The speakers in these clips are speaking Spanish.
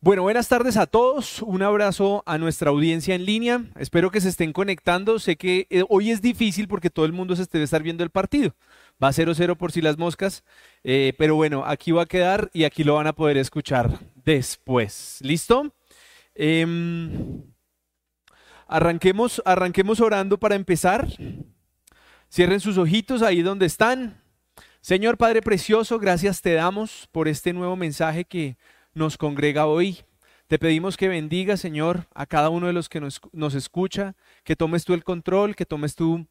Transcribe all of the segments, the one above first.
Bueno, buenas tardes a todos. Un abrazo a nuestra audiencia en línea. Espero que se estén conectando. Sé que eh, hoy es difícil porque todo el mundo se debe estar viendo el partido. Va 0-0 por si las moscas. Eh, pero bueno, aquí va a quedar y aquí lo van a poder escuchar después. ¿Listo? Em, arranquemos, arranquemos orando para empezar. Cierren sus ojitos ahí donde están. Señor Padre Precioso, gracias te damos por este nuevo mensaje que nos congrega hoy. Te pedimos que bendiga, Señor, a cada uno de los que nos, nos escucha, que tomes tú el control, que tomes tú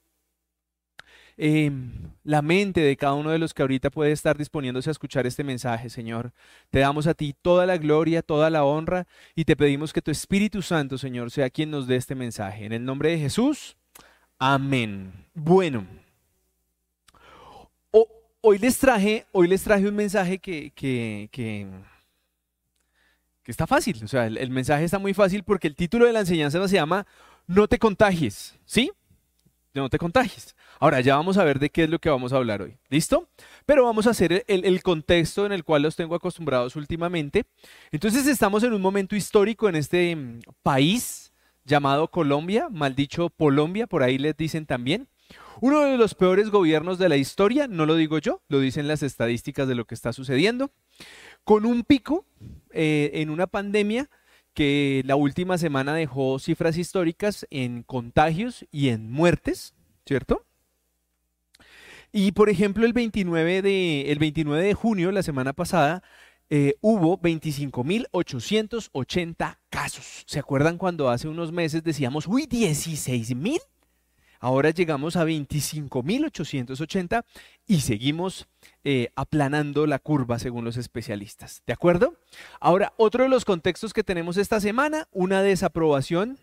em, la mente de cada uno de los que ahorita puede estar disponiéndose a escuchar este mensaje, Señor. Te damos a ti toda la gloria, toda la honra y te pedimos que tu Espíritu Santo, Señor, sea quien nos dé este mensaje. En el nombre de Jesús, amén. Bueno. Hoy les traje, hoy les traje un mensaje que, que, que que está fácil, o sea, el, mensaje está muy fácil porque el título de la enseñanza se llama No te contagies, ¿sí? No te contagies. Ahora ya vamos a ver de qué es lo que vamos a hablar hoy, ¿listo? Pero vamos a hacer el, el contexto en el cual los tengo acostumbrados últimamente. Entonces estamos en un momento histórico en este mm, país llamado Colombia, mal dicho Colombia, por ahí les dicen también. Uno de los peores gobiernos de la historia, no lo digo yo, lo dicen las estadísticas de lo que está sucediendo con un pico eh, en una pandemia que la última semana dejó cifras históricas en contagios y en muertes, ¿cierto? Y por ejemplo, el 29 de, el 29 de junio, la semana pasada, eh, hubo 25.880 casos. ¿Se acuerdan cuando hace unos meses decíamos, uy, 16.000? Ahora llegamos a 25.880 y seguimos eh, aplanando la curva según los especialistas. ¿De acuerdo? Ahora, otro de los contextos que tenemos esta semana, una desaprobación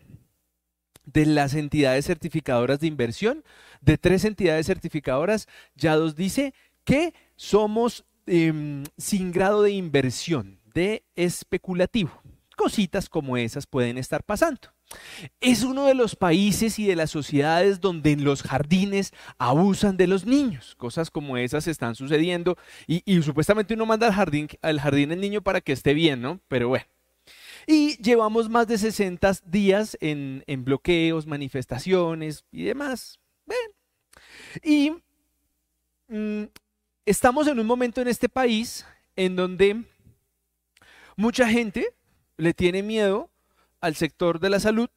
de las entidades certificadoras de inversión, de tres entidades certificadoras, ya dos dice que somos em, sin grado de inversión, de especulativo. Cositas como esas pueden estar pasando. Es uno de los países y de las sociedades donde en los jardines abusan de los niños. Cosas como esas están sucediendo y, supuestamente uno manda al jardín, al jardín el niño para que esté bien, ¿no? Pero bueno. Y llevamos más de 60 días en, bloqueos, manifestaciones y demás. Y mm, estamos en un momento en este país en donde mucha gente le tiene miedo al sector de la salud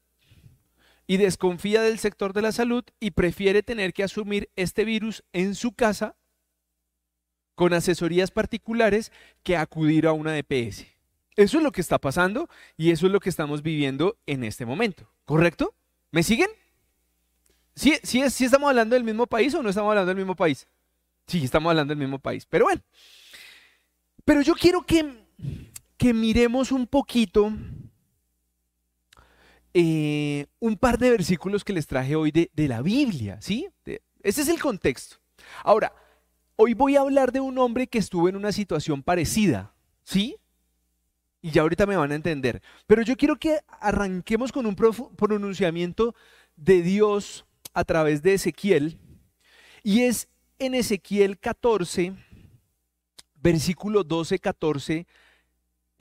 y desconfía del sector de la salud y prefiere tener que asumir este virus en su casa con asesorías particulares que acudir a una DPS. Eso es lo que está pasando y eso es lo que estamos viviendo en este momento. ¿Correcto? ¿Me siguen? ¿Sí, sí, sí estamos hablando del mismo país o no estamos hablando del mismo país? Sí, estamos hablando del mismo país. Pero bueno, pero yo quiero que, que miremos un poquito eh, un par de versículos que les traje hoy de, la Biblia, ¿sí? ese es el contexto. Ahora, hoy voy a hablar de un hombre que estuvo en una situación parecida, ¿sí? Y ya ahorita me van a entender. Pero yo quiero que arranquemos con un pronunciamiento de Dios a través de Ezequiel. Y es en Ezequiel 14, versículo 12, 14,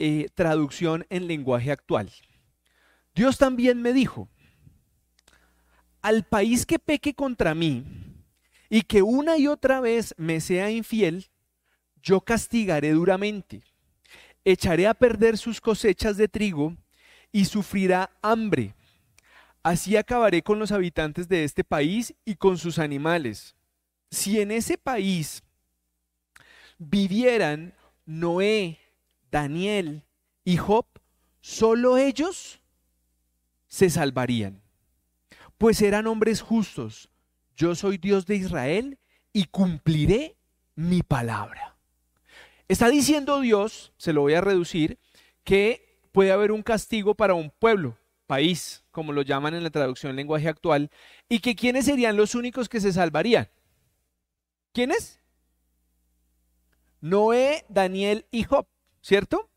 eh, traducción en lenguaje actual. Dios también me dijo, al país que peque contra mí y que una y otra vez me sea infiel, yo castigaré duramente. Echaré a perder sus cosechas de trigo y sufrirá hambre. Así acabaré con los habitantes de este país y con sus animales. Si en ese país vivieran Noé, Daniel y Job, solo ellos se salvarían, pues eran hombres justos. Yo soy Dios de Israel y cumpliré mi palabra. Está diciendo Dios, se lo voy a reducir, que puede haber un castigo para un pueblo, país, como lo llaman en la traducción lenguaje actual, y que quiénes serían los únicos que se salvarían. ¿Quiénes? Noé, Daniel y Job, ¿cierto?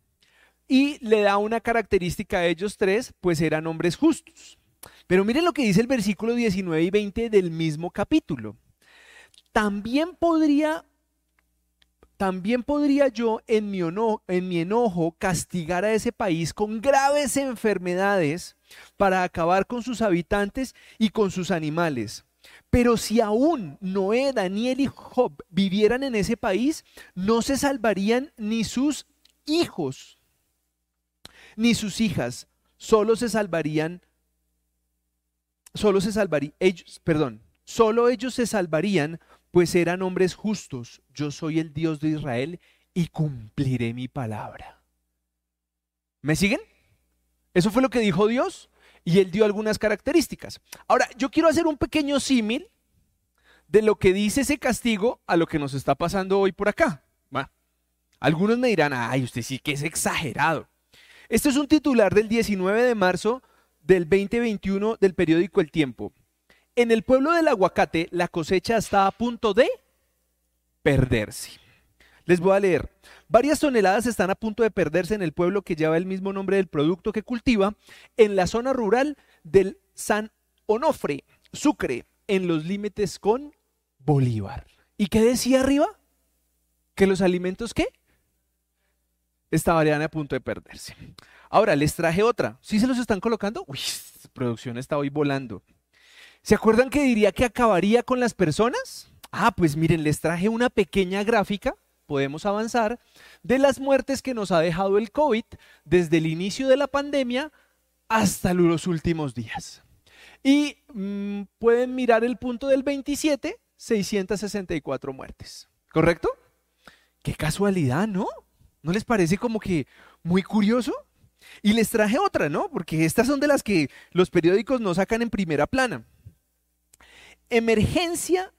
Y le da una característica a ellos tres, pues eran hombres justos. Pero miren lo que dice el versículo 19 y 20 del mismo capítulo. También podría, también podría yo en mi, en mi enojo castigar a ese país con graves enfermedades para acabar con sus habitantes y con sus animales. Pero si aún Noé, Daniel y Job vivieran en ese país, no se salvarían ni sus hijos, ni sus hijas, solo se salvarían, solo se salvarían, ellos, perdón, solo ellos se salvarían pues eran hombres justos. Yo soy el Dios de Israel y cumpliré mi palabra. ¿Me siguen? Eso fue lo que dijo Dios y él dio algunas características. Ahora, yo quiero hacer un pequeño símil de lo que dice ese castigo a lo que nos está pasando hoy por acá. Algunos me dirán, ay, usted sí que es exagerado. Este es un titular del 19 de marzo del 2021 del periódico El Tiempo. En el pueblo del aguacate la cosecha está a punto de perderse. Les voy a leer. Varias toneladas están a punto de perderse en el pueblo que lleva el mismo nombre del producto que cultiva, en la zona rural del San Onofre, Sucre, en los límites con Bolívar. ¿Y qué decía arriba? ¿Que los alimentos qué? Estaban a punto de perderse. Ahora, les traje otra. ¿Sí se los están colocando? Uy, producción está hoy volando. ¿Se acuerdan que diría que acabaría con las personas? Ah, pues miren, les traje una pequeña gráfica, podemos avanzar, de las muertes que nos ha dejado el COVID desde el inicio de la pandemia hasta los últimos días. Y mm, pueden mirar el punto del 27, 664 muertes. ¿Correcto? Qué casualidad, ¿no? ¿No les parece como que muy curioso? Y les traje otra, ¿no? Porque estas son de las que los periódicos no sacan en primera plana. Emergencia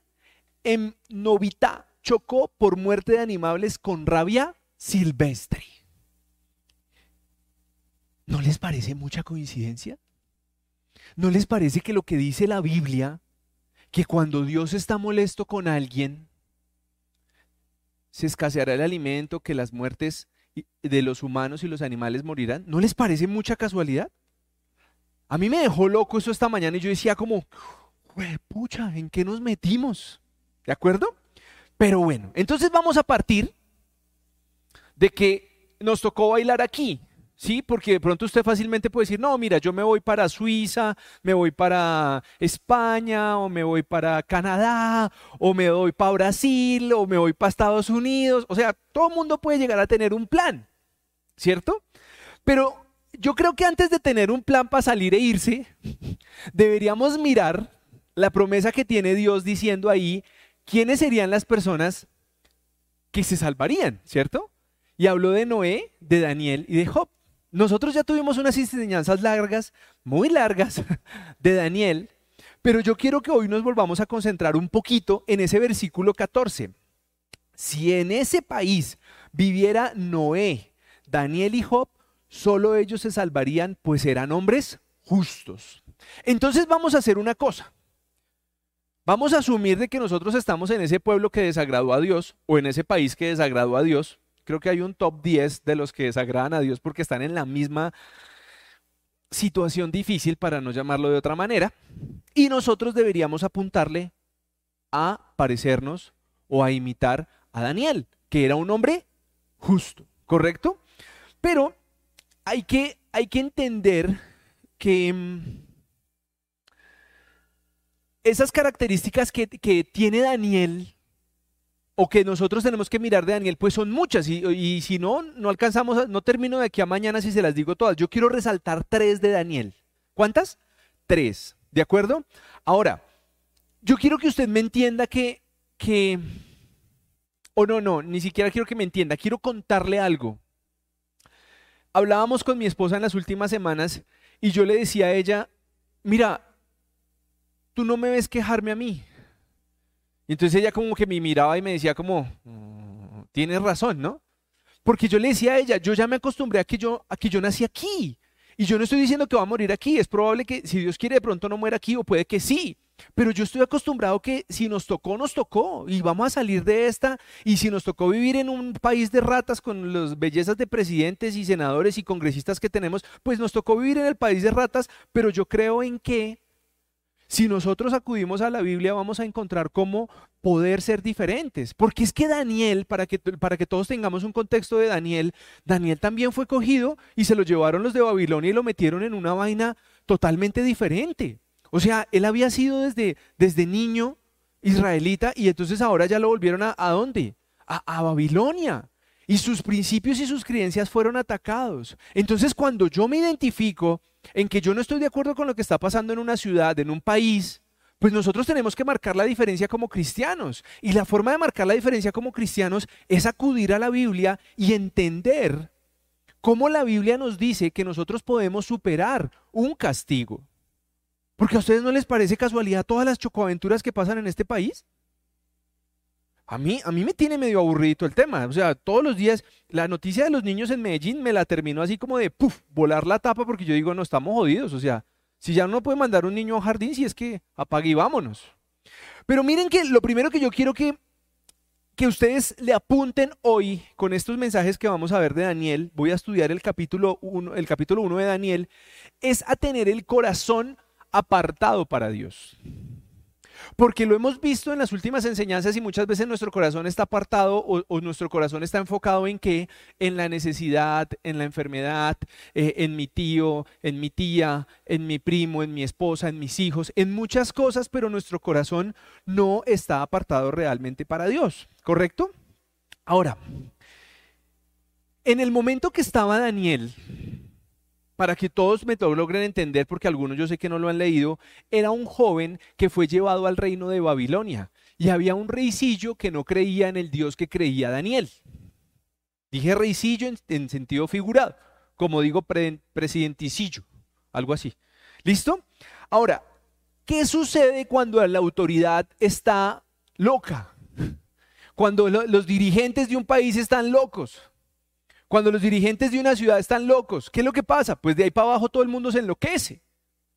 en Novita chocó por muerte de animales con rabia silvestre. ¿No les parece mucha coincidencia? ¿No les parece que lo que dice la Biblia, que cuando Dios está molesto con alguien, se escaseará el alimento, que las muertes de los humanos y los animales morirán? ¿No les parece mucha casualidad? A mí me dejó loco eso esta mañana y yo decía como, pucha, ¿en qué nos metimos? ¿De acuerdo? Pero bueno, entonces vamos a partir de que nos tocó bailar aquí, ¿sí? Porque de pronto usted fácilmente puede decir, no, mira, yo me voy para Suiza, me voy para España, o me voy para Canadá, o me voy para Brasil, o me voy para Estados Unidos. O sea, todo el mundo puede llegar a tener un plan, ¿cierto? Pero yo creo que antes de tener un plan para salir e irse, deberíamos mirar la promesa que tiene Dios diciendo ahí, ¿quiénes serían las personas que se salvarían, ¿cierto? Y habló de Noé, de Daniel y de Job. Nosotros ya tuvimos unas enseñanzas largas, muy largas, de Daniel, pero yo quiero que hoy nos volvamos a concentrar un poquito en ese versículo 14. Si en ese país viviera Noé, Daniel y Job, solo ellos se salvarían, pues eran hombres justos. Entonces vamos a hacer una cosa. Vamos a asumir de que nosotros estamos en ese pueblo que desagradó a Dios o en ese país que desagradó a Dios. Creo que hay un top 10 de los que desagradan a Dios porque están en la misma situación difícil, para no llamarlo de otra manera. Y nosotros deberíamos apuntarle a parecernos o a imitar a Daniel, que era un hombre justo, ¿correcto? Pero hay que, hay que entender que mm, esas características que, tiene Daniel o que nosotros tenemos que mirar de Daniel, pues son muchas y, si no, no alcanzamos, no termino de aquí a mañana si se las digo todas. Yo quiero resaltar tres de Daniel. ¿Cuántas? Tres. ¿De acuerdo? Ahora, yo quiero que usted me entienda que, que, o no, no, ni siquiera quiero que me entienda, quiero contarle algo. Hablábamos con mi esposa en las últimas semanas y yo le decía a ella, mira, tú no me ves quejarme a mí. Entonces ella como que me miraba y me decía como, mm, tienes razón, ¿no? Porque yo le decía a ella, yo ya me acostumbré a que yo, a que yo nací aquí. Y yo no estoy diciendo que va a morir aquí. Es probable que si Dios quiere de pronto no muera aquí o puede que sí. Pero yo estoy acostumbrado que si nos tocó, nos tocó. Y vamos a salir de esta. Y si nos tocó vivir en un país de ratas con las bellezas de presidentes y senadores y congresistas que tenemos, pues nos tocó vivir en el país de ratas. Pero yo creo en que si nosotros acudimos a la Biblia vamos a encontrar cómo poder ser diferentes. Porque es que Daniel, para que, para que todos tengamos un contexto de Daniel, Daniel también fue cogido y se lo llevaron los de Babilonia y lo metieron en una vaina totalmente diferente. O sea, él había sido desde, desde niño israelita y entonces ahora ya lo volvieron a, ¿a dónde? A, a Babilonia. Y sus principios y sus creencias fueron atacados. Entonces cuando yo me identifico en que yo no estoy de acuerdo con lo que está pasando en una ciudad, en un país, pues nosotros tenemos que marcar la diferencia como cristianos. Y la forma de marcar la diferencia como cristianos es acudir a la Biblia y entender cómo la Biblia nos dice que nosotros podemos superar un castigo. Porque a ustedes no les parece casualidad todas las chocoaventuras que pasan en este país. A mí, a mí me tiene medio aburrido el tema. O sea, todos los días la noticia de los niños en Medellín me la terminó así como de, puff, volar la tapa porque yo digo, no, estamos jodidos. O sea, si ya no puede mandar un niño a un jardín, si es que apague y vámonos. Pero miren que lo primero que yo quiero que, que ustedes le apunten hoy con estos mensajes que vamos a ver de Daniel, voy a estudiar el capítulo 1 el capítulo 1 de Daniel, es a tener el corazón apartado para Dios. Porque lo hemos visto en las últimas enseñanzas y muchas veces nuestro corazón está apartado o, nuestro corazón está enfocado en qué? En la necesidad, en la enfermedad, eh, en mi tío, en mi tía, en mi primo, en mi esposa, en mis hijos, en muchas cosas, pero nuestro corazón no está apartado realmente para Dios, ¿correcto? Ahora, en el momento que estaba Daniel para que todos me logren entender, porque algunos yo sé que no lo han leído, era un joven que fue llevado al reino de Babilonia y había un reisillo que no creía en el Dios que creía Daniel. Dije reisillo en, sentido figurado, como digo presidenticillo, algo así. ¿Listo? Ahora, ¿qué sucede cuando la autoridad está loca? Cuando los dirigentes de un país están locos. Cuando los dirigentes de una ciudad están locos, ¿qué es lo que pasa? Pues de ahí para abajo todo el mundo se enloquece.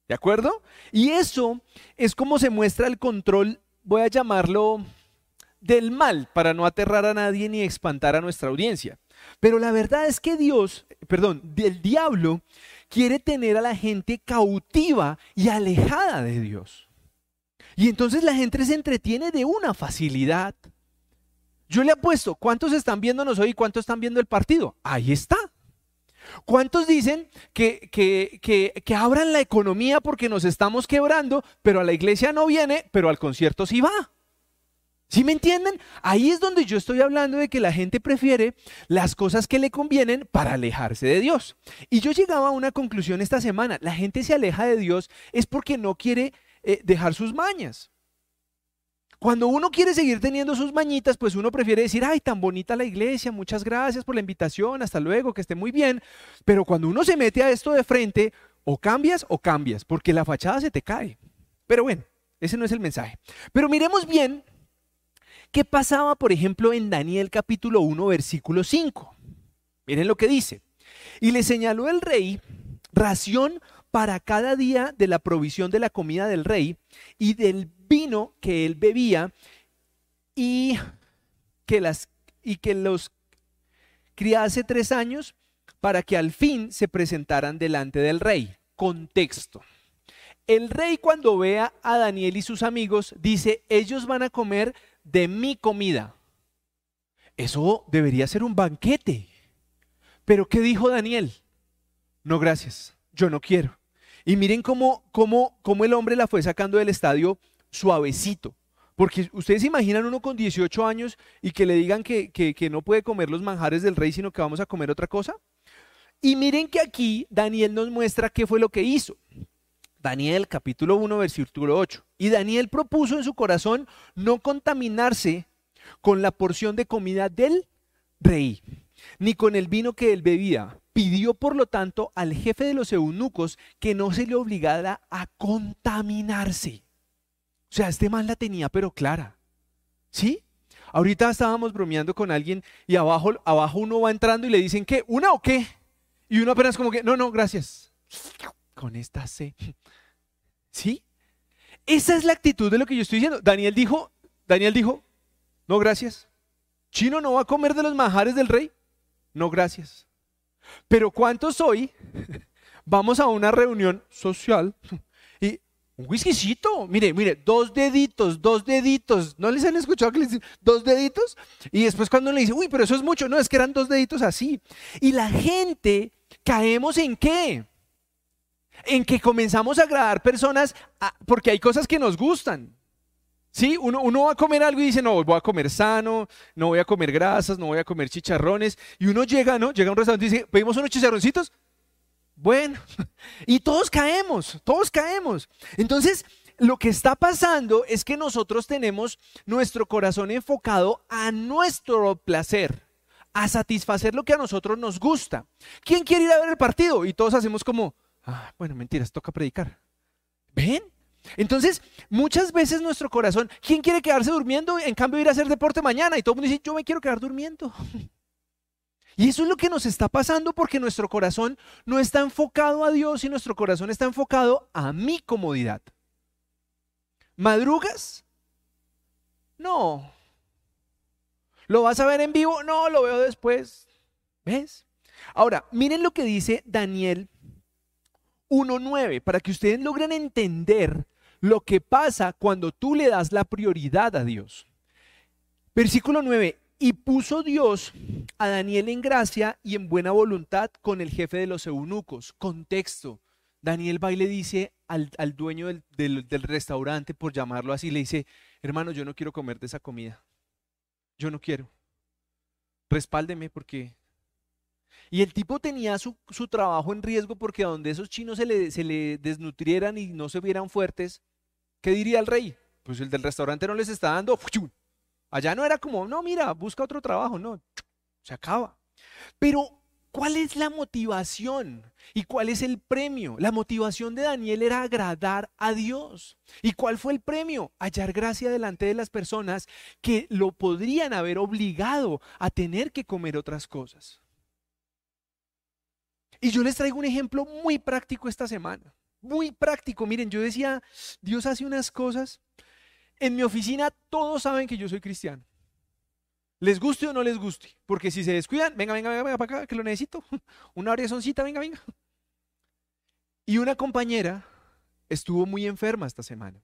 ¿De acuerdo? Y eso es como se muestra el control, voy a llamarlo del mal, para no aterrar a nadie ni espantar a nuestra audiencia. Pero la verdad es que Dios, perdón, el diablo quiere tener a la gente cautiva y alejada de Dios. Y entonces la gente se entretiene de una facilidad. Yo le apuesto, ¿cuántos están viéndonos hoy y cuántos están viendo el partido? Ahí está. ¿Cuántos dicen que, que, abran la economía porque nos estamos quebrando, pero a la iglesia no viene, pero al concierto sí va? ¿Sí me entienden? Ahí es donde yo estoy hablando de que la gente prefiere las cosas que le convienen para alejarse de Dios. Y yo llegaba a una conclusión esta semana, la gente se aleja de Dios es porque no quiere eh, dejar sus mañas. Cuando uno quiere seguir teniendo sus mañitas, pues uno prefiere decir, ay, tan bonita la iglesia, muchas gracias por la invitación, hasta luego, que esté muy bien. Pero cuando uno se mete a esto de frente, o cambias o cambias, porque la fachada se te cae. Pero bueno, ese no es el mensaje. Pero miremos bien qué pasaba, por ejemplo, en Daniel capítulo 1, versículo 5. Miren lo que dice. Y le señaló el rey ración para cada día de la provisión de la comida del rey y del vino que él bebía y que, las, y que los criase tres años para que al fin se presentaran delante del rey. Contexto. El rey cuando vea a Daniel y sus amigos dice, ellos van a comer de mi comida. Eso debería ser un banquete. Pero ¿qué dijo Daniel? No, gracias, yo no quiero. Y miren cómo, cómo, cómo el hombre la fue sacando del estadio suavecito. Porque ustedes imaginan uno con 18 años y que le digan que, que, no puede comer los manjares del rey, sino que vamos a comer otra cosa. Y miren que aquí Daniel nos muestra qué fue lo que hizo. Daniel capítulo 1 versículo 8. Y Daniel propuso en su corazón no contaminarse con la porción de comida del rey, ni con el vino que él bebía. Pidió por lo tanto al jefe de los eunucos que no se le obligara a contaminarse. O sea, este man la tenía pero clara. ¿Sí? Ahorita estábamos bromeando con alguien y abajo, abajo uno va entrando y le dicen, ¿qué? ¿Una o qué? Y uno apenas como que, no, no, gracias. Con esta C. ¿Sí? Esa es la actitud de lo que yo estoy diciendo. Daniel dijo, Daniel dijo, no, gracias. ¿Chino no va a comer de los manjares del rey? No, gracias. Pero ¿cuántos hoy vamos a una reunión social Un whiskycito, mire, mire, dos deditos, dos deditos. ¿No les han escuchado que les dicen dos deditos? Y después cuando le dice, uy, pero eso es mucho, no, es que eran dos deditos así. Y la gente caemos en qué? En que comenzamos a agradar personas porque hay cosas que nos gustan. Sí, uno, va a comer algo y dice, no, voy a comer sano, no voy a comer grasas, no voy a comer chicharrones. Y uno llega, ¿no? Llega a un restaurante y dice, pedimos unos chicharroncitos. Bueno, y todos caemos, todos caemos. Entonces, lo que está pasando es que nosotros tenemos nuestro corazón enfocado a nuestro placer, a satisfacer lo que a nosotros nos gusta. ¿Quién quiere ir a ver el partido? Y todos hacemos como, ah, bueno, mentiras, toca predicar. ¿Ven? Entonces, muchas veces nuestro corazón, ¿quién quiere quedarse durmiendo? En cambio, ir a hacer deporte mañana. Y todo el mundo dice, yo me quiero quedar durmiendo. Y eso es lo que nos está pasando porque nuestro corazón no está enfocado a Dios y nuestro corazón está enfocado a mi comodidad. ¿Madrugas? No. ¿Lo vas a ver en vivo? No, lo veo después. ¿Ves? Ahora, miren lo que dice Daniel 1.9 para que ustedes logren entender lo que pasa cuando tú le das la prioridad a Dios. Versículo 9, y puso Dios a Daniel en gracia y en buena voluntad con el jefe de los eunucos. Contexto. Daniel va y le dice al, dueño del, del, restaurante, por llamarlo así, le dice, hermano, yo no quiero comer de esa comida. Yo no quiero. Respáldeme porque... Y el tipo tenía su, su trabajo en riesgo porque donde esos chinos se le, se le desnutrieran y no se vieran fuertes, ¿qué diría el rey? Pues el del restaurante no les está dando Allá no era como, no, mira, busca otro trabajo, no, se acaba. Pero, ¿cuál es la motivación? ¿Y cuál es el premio? La motivación de Daniel era agradar a Dios. ¿Y cuál fue el premio? Hallar gracia delante de las personas que lo podrían haber obligado a tener que comer otras cosas. Y yo les traigo un ejemplo muy práctico esta semana. Muy práctico. Miren, yo decía, Dios hace unas cosas en mi oficina todos saben que yo soy cristiano. Les guste o no les guste. Porque si se descuidan, venga, venga, venga, venga para acá, que lo necesito. Una oracioncita, venga, venga. Y una compañera estuvo muy enferma esta semana.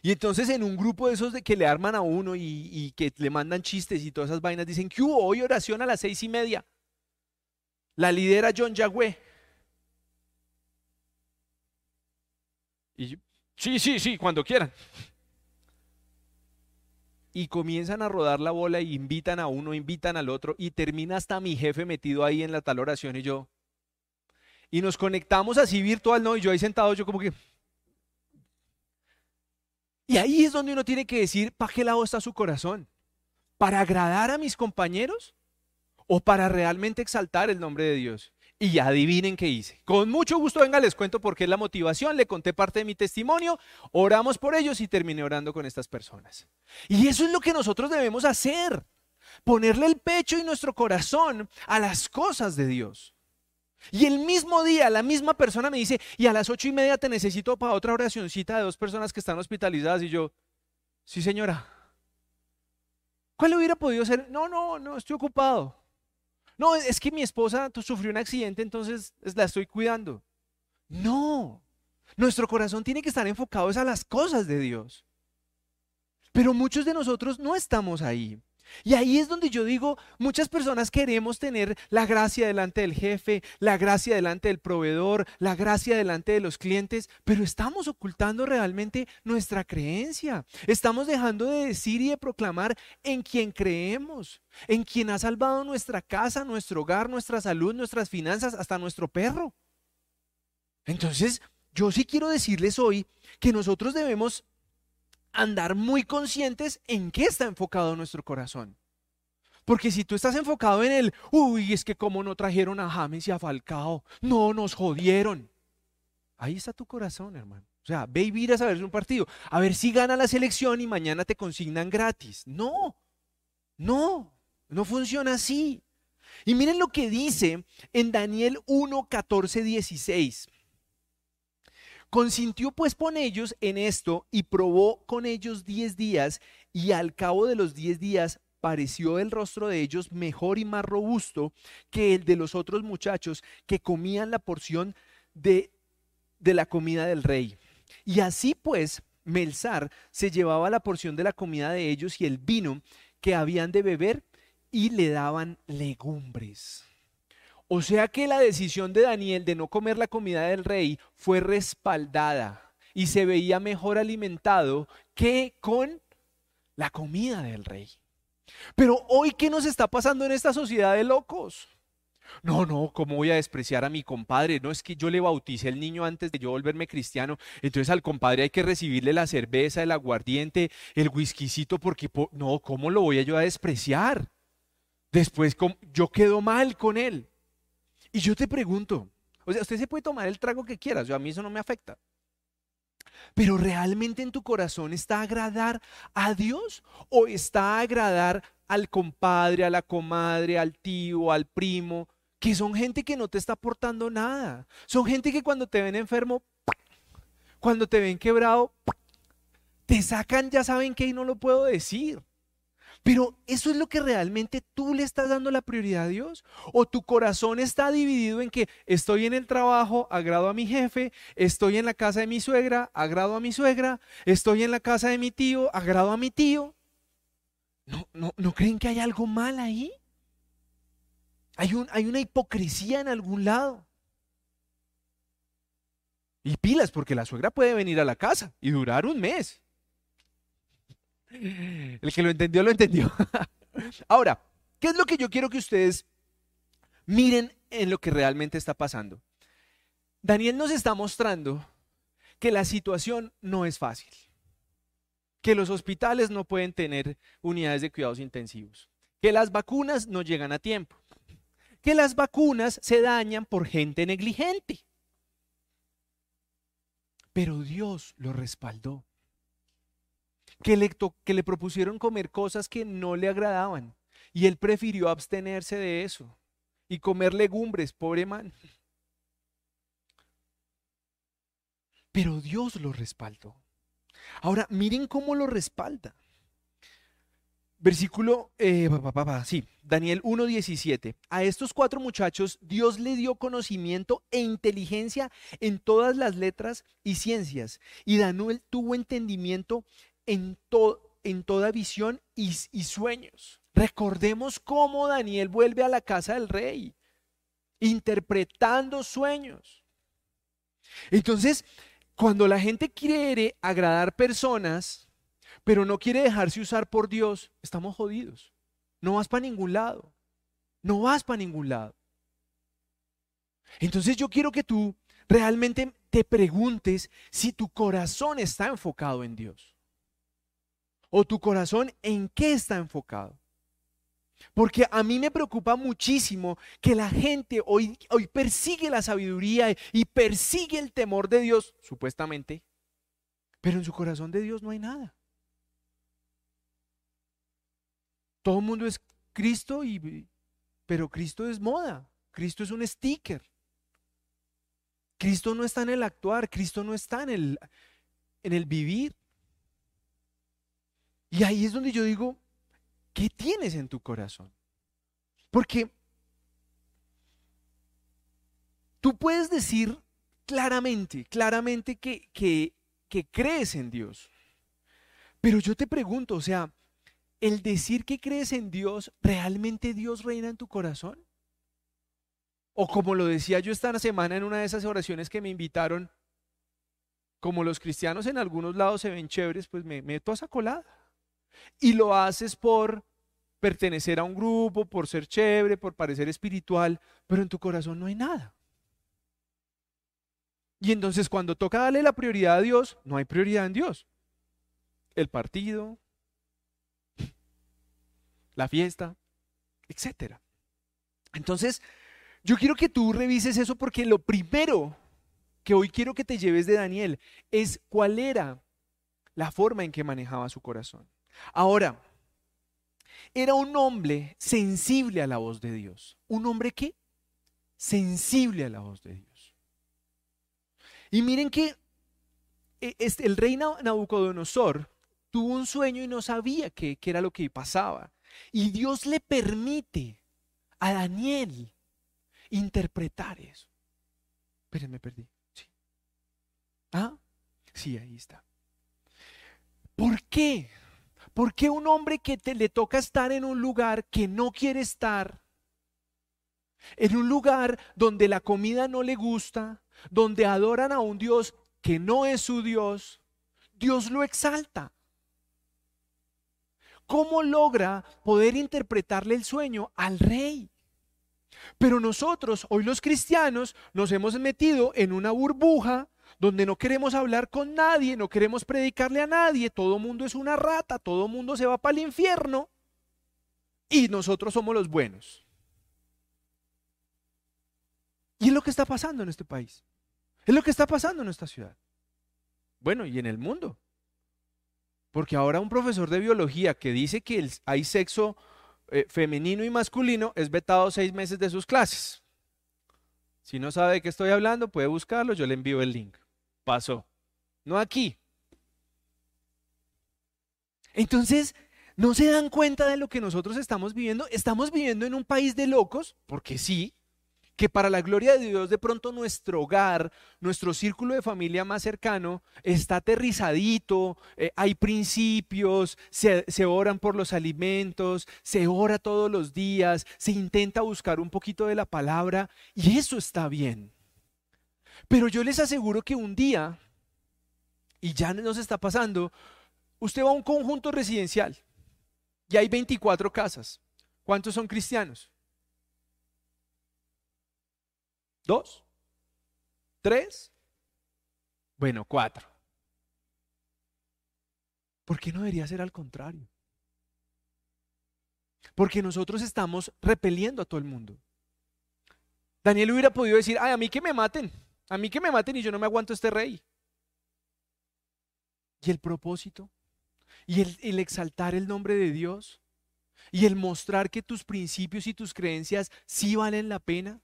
Y entonces en un grupo de esos de que le arman a uno y, que le mandan chistes y todas esas vainas, dicen que hubo hoy oración a las seis y media. La lidera John Yagüe. Y sí, sí, sí, cuando quieran y comienzan a rodar la bola y invitan a uno, invitan al otro y termina hasta mi jefe metido ahí en la tal oración y yo. Y nos conectamos así virtual, ¿no? Y yo ahí sentado, yo como que... Y ahí es donde uno tiene que decir, ¿para qué lado está su corazón? ¿Para agradar a mis compañeros? ¿O para realmente exaltar el nombre de Dios? Y adivinen qué hice. Con mucho gusto, venga, les cuento por qué es la motivación, le conté parte de mi testimonio, oramos por ellos y terminé orando con estas personas. Y eso es lo que nosotros debemos hacer, ponerle el pecho y nuestro corazón a las cosas de Dios. Y el mismo día, la misma persona me dice, y a las ocho y media te necesito para otra oracioncita de dos personas que están hospitalizadas. Y yo, sí señora. ¿Cuál hubiera podido ser? No, no, no, estoy ocupado. No, es que mi esposa sufrió un accidente, entonces la estoy cuidando. No, nuestro corazón tiene que estar enfocado a las cosas de Dios. Pero muchos de nosotros no estamos ahí. Y ahí es donde yo digo, muchas personas queremos tener la gracia delante del jefe, la gracia delante del proveedor, la gracia delante de los clientes, pero estamos ocultando realmente nuestra creencia. Estamos dejando de decir y de proclamar en quien creemos, en quien ha salvado nuestra casa, nuestro hogar, nuestra salud, nuestras finanzas, hasta nuestro perro. Entonces, yo sí quiero decirles hoy que nosotros debemos andar muy conscientes en qué está enfocado nuestro corazón. Porque si tú estás enfocado en el, uy, es que como no trajeron a James y a Falcao, no nos jodieron. Ahí está tu corazón, hermano. O sea, ve y mira a ver un partido. A ver si gana la selección y mañana te consignan gratis. No, no, no funciona así. Y miren lo que dice en Daniel 1, 14, 16. Consintió pues con ellos en esto y probó con ellos diez días y al cabo de los diez días pareció el rostro de ellos mejor y más robusto que el de los otros muchachos que comían la porción de, de la comida del rey. Y así pues, Melzar se llevaba la porción de la comida de ellos y el vino que habían de beber y le daban legumbres. O sea que la decisión de Daniel de no comer la comida del rey fue respaldada y se veía mejor alimentado que con la comida del rey. Pero hoy, ¿qué nos está pasando en esta sociedad de locos? No, no, ¿cómo voy a despreciar a mi compadre? No es que yo le bauticé al niño antes de yo volverme cristiano. Entonces al compadre hay que recibirle la cerveza, el aguardiente, el whiskycito, porque no, ¿cómo lo voy a yo a despreciar? Después yo quedo mal con él. Y yo te pregunto, o sea, usted se puede tomar el trago que quiera, yo, a mí eso no me afecta. Pero realmente en tu corazón está agradar a Dios o está agradar al compadre, a la comadre, al tío, al primo, que son gente que no te está aportando nada. Son gente que cuando te ven enfermo, cuando te ven quebrado, te sacan, ya saben que y no lo puedo decir. Pero eso es lo que realmente tú le estás dando la prioridad a Dios. O tu corazón está dividido en que estoy en el trabajo, agrado a mi jefe, estoy en la casa de mi suegra, agrado a mi suegra, estoy en la casa de mi tío, agrado a mi tío. ¿No, no, ¿no creen que hay algo mal ahí? Hay, un, hay una hipocresía en algún lado. Y pilas, porque la suegra puede venir a la casa y durar un mes. El que lo entendió, lo entendió. Ahora, ¿qué es lo que yo quiero que ustedes miren en lo que realmente está pasando? Daniel nos está mostrando que la situación no es fácil, que los hospitales no pueden tener unidades de cuidados intensivos, que las vacunas no llegan a tiempo, que las vacunas se dañan por gente negligente. Pero Dios lo respaldó que le, que le propusieron comer cosas que no le agradaban y él prefirió abstenerse de eso y comer legumbres, pobre man. Pero Dios lo respaldó. Ahora, miren cómo lo respalda. Versículo, eh, sí, Daniel 1.17. A estos cuatro muchachos Dios le dio conocimiento e inteligencia en todas las letras y ciencias. Y Daniel tuvo entendimiento en, en toda visión y, y sueños. Recordemos cómo Daniel vuelve a la casa del rey, interpretando sueños. Entonces, cuando la gente quiere agradar personas, pero no quiere dejarse usar por Dios, estamos jodidos. No vas para ningún lado. No vas para ningún lado. Entonces yo quiero que tú realmente te preguntes si tu corazón está enfocado en Dios o tu corazón en qué está enfocado. Porque a mí me preocupa muchísimo que la gente hoy, persigue la sabiduría y persigue el temor de Dios, supuestamente, pero en su corazón de Dios no hay nada. Todo el mundo es Cristo, y, pero Cristo es moda, Cristo es un sticker. Cristo no está en el actuar, Cristo no está en el vivir. Y ahí es donde yo digo, ¿qué tienes en tu corazón? Porque tú puedes decir claramente, claramente que, crees en Dios. Pero yo te pregunto, o sea, el decir que crees en Dios, ¿realmente Dios reina en tu corazón? O como lo decía yo esta semana en una de esas oraciones que me invitaron, como los cristianos en algunos lados se ven chéveres, pues me meto a esa colada. Y lo haces por pertenecer a un grupo, por ser chévere, por parecer espiritual, pero en tu corazón no hay nada. Y entonces cuando toca darle la prioridad a Dios, no hay prioridad en Dios. El partido, la fiesta, etc. Entonces, yo quiero que tú revises eso porque lo primero que hoy quiero que te lleves de Daniel es cuál era la forma en que manejaba su corazón. Ahora, era un hombre sensible a la voz de Dios. ¿Un hombre qué? Sensible a la voz de Dios. Y miren que e, este, el rey Nabucodonosor tuvo un sueño y no sabía qué, era lo que pasaba. Y Dios le permite a Daniel interpretar eso. Espérenme, perdí. ¿Ah? Sí, ahí está. ¿Por qué? ¿Por qué un hombre que te, le toca estar en un lugar que no quiere estar? En un lugar donde la comida no le gusta, donde adoran a un Dios que no es su Dios, Dios lo exalta. ¿Cómo logra poder interpretarle el sueño al rey? Pero nosotros, hoy los cristianos, nos hemos metido en una burbuja donde no queremos hablar con nadie, no queremos predicarle a nadie, todo mundo es una rata, todo mundo se va para el infierno y nosotros somos los buenos. Y es lo que está pasando en este país. Es lo que está pasando en esta ciudad. Bueno, y en el mundo. Porque ahora un profesor de biología que dice que hay sexo eh, femenino y masculino es vetado seis meses de sus clases. Si no sabe de qué estoy hablando, puede buscarlo, yo le envío el link pasó. No aquí. Entonces, ¿no se dan cuenta de lo que nosotros estamos viviendo? Estamos viviendo en un país de locos, porque sí, que para la gloria de Dios de pronto nuestro hogar, nuestro círculo de familia más cercano está aterrizadito, eh, hay principios, se, se oran por los alimentos, se ora todos los días, se intenta buscar un poquito de la palabra y eso está bien. Pero yo les aseguro que un día, y ya nos está pasando, usted va a un conjunto residencial y hay 24 casas. ¿Cuántos son cristianos? ¿Dos? ¿Tres? Bueno, cuatro. ¿Por qué no debería ser al contrario? Porque nosotros estamos repeliendo a todo el mundo. Daniel hubiera podido decir, ay, a mí que me maten. A mí que me maten y yo no me aguanto este rey. Y el propósito, y el, exaltar el nombre de Dios, y el mostrar que tus principios y tus creencias sí valen la pena.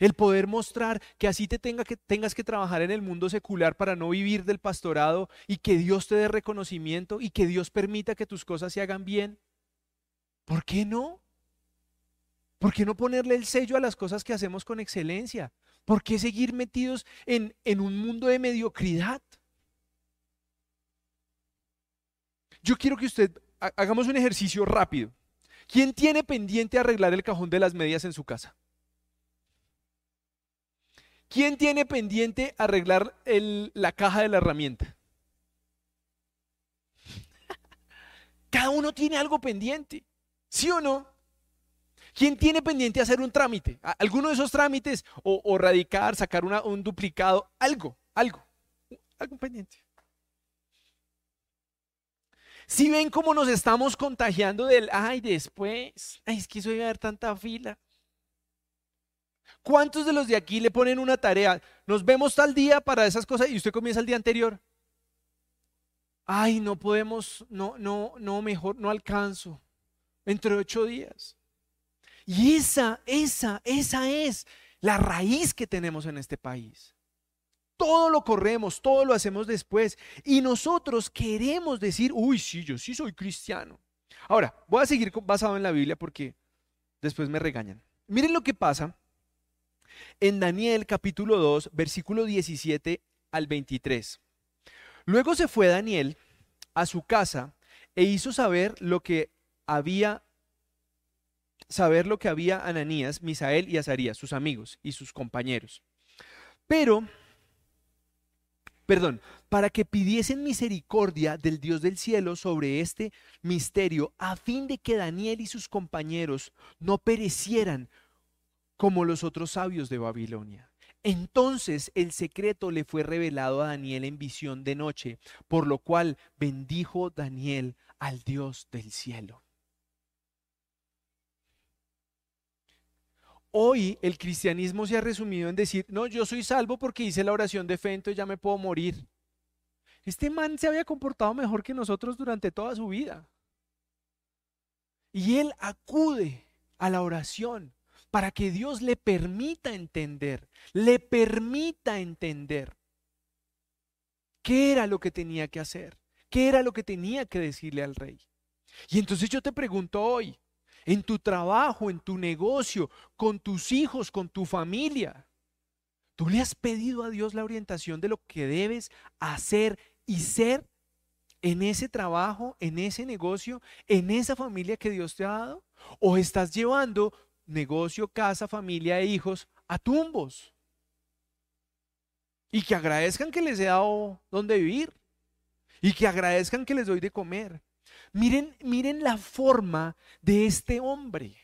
El poder mostrar que así te tenga que, tengas que trabajar en el mundo secular para no vivir del pastorado y que Dios te dé reconocimiento y que Dios permita que tus cosas se hagan bien. ¿Por qué no? ¿Por qué no ponerle el sello a las cosas que hacemos con excelencia? ¿Por qué seguir metidos en, en un mundo de mediocridad? Yo quiero que usted hagamos un ejercicio rápido. ¿Quién tiene pendiente arreglar el cajón de las medias en su casa? ¿Quién tiene pendiente arreglar la caja de la herramienta? Cada uno tiene algo pendiente, ¿sí o no? ¿Quién tiene pendiente hacer un trámite? ¿Alguno de esos trámites? O, radicar, sacar un duplicado, algo, algo, algo pendiente. Si ven cómo nos estamos contagiando del, ay, después, ay, es que eso iba a haber tanta fila. ¿Cuántos de los de aquí le ponen una tarea? Nos vemos tal día para esas cosas y usted comienza el día anterior. Ay, no podemos, no, no, no, mejor, no alcanzo. Entre ocho días. Y esa, esa, esa es la raíz que tenemos en este país. Todo lo corremos, todo lo hacemos después. Y nosotros queremos decir, uy, sí, yo sí soy cristiano. Ahora, voy a seguir basado en la Biblia porque después me regañan. Miren lo que pasa en Daniel capítulo 2, versículo 17 al 23. Luego se fue Daniel a su casa e hizo saber lo que había saber lo que había Ananías, Misael y Azarías, sus amigos y sus compañeros. Pero, perdón, para que pidiesen misericordia del Dios del cielo sobre este misterio, a fin de que Daniel y sus compañeros no perecieran como los otros sabios de Babilonia. Entonces el secreto le fue revelado a Daniel en visión de noche, por lo cual bendijo Daniel al Dios del cielo. Hoy el cristianismo se ha resumido en decir, no, yo soy salvo porque hice la oración de fe, entonces ya me puedo morir. Este man se había comportado mejor que nosotros durante toda su vida. Y él acude a la oración para que Dios le permita entender, le permita entender qué era lo que tenía que hacer, qué era lo que tenía que decirle al rey. Y entonces yo te pregunto hoy, en tu trabajo, en tu negocio, con tus hijos, con tu familia. ¿Tú le has pedido a Dios la orientación de lo que debes hacer y ser en ese trabajo, en ese negocio, en esa familia que Dios te ha dado? ¿O estás llevando negocio, casa, familia e hijos a tumbos? Y que agradezcan que les he dado donde vivir. Y que agradezcan que les doy de comer. Miren, miren la forma de este hombre.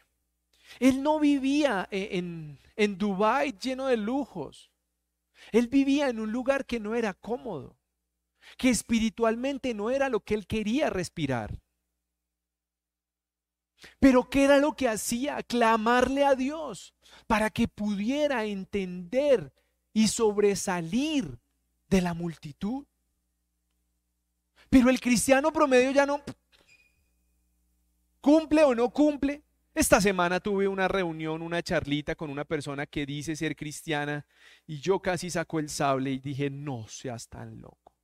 Él no vivía e, en, en Dubái lleno de lujos. Él vivía en un lugar que no era cómodo, que espiritualmente no era lo que él quería respirar. Pero ¿qué era lo que hacía? Clamarle a Dios para que pudiera entender y sobresalir de la multitud. Pero el cristiano promedio ya no cumple o no cumple. Esta semana tuve una reunión, una charlita con una persona que dice ser cristiana y yo casi saco el sable y dije, no seas tan loco.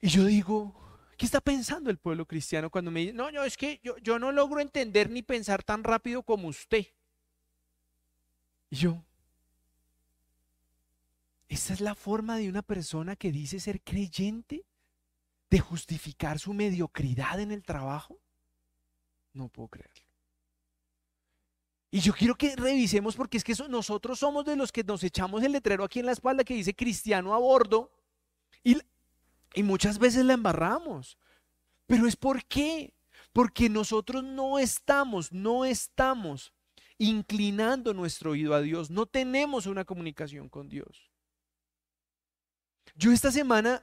Y yo digo, ¿qué está pensando el pueblo cristiano cuando me dice, no, no, es que yo, yo no logro entender ni pensar tan rápido como usted? Y yo, ¿esa es la forma de una persona que dice ser creyente? De justificar su mediocridad en el trabajo? No puedo creerlo. Y yo quiero que revisemos porque es que nosotros somos de los que nos echamos el letrero aquí en la espalda que dice cristiano a bordo y, y muchas veces la embarramos. Pero es por qué? Porque nosotros no estamos, no estamos inclinando nuestro oído a Dios, no tenemos una comunicación con Dios. Yo esta semana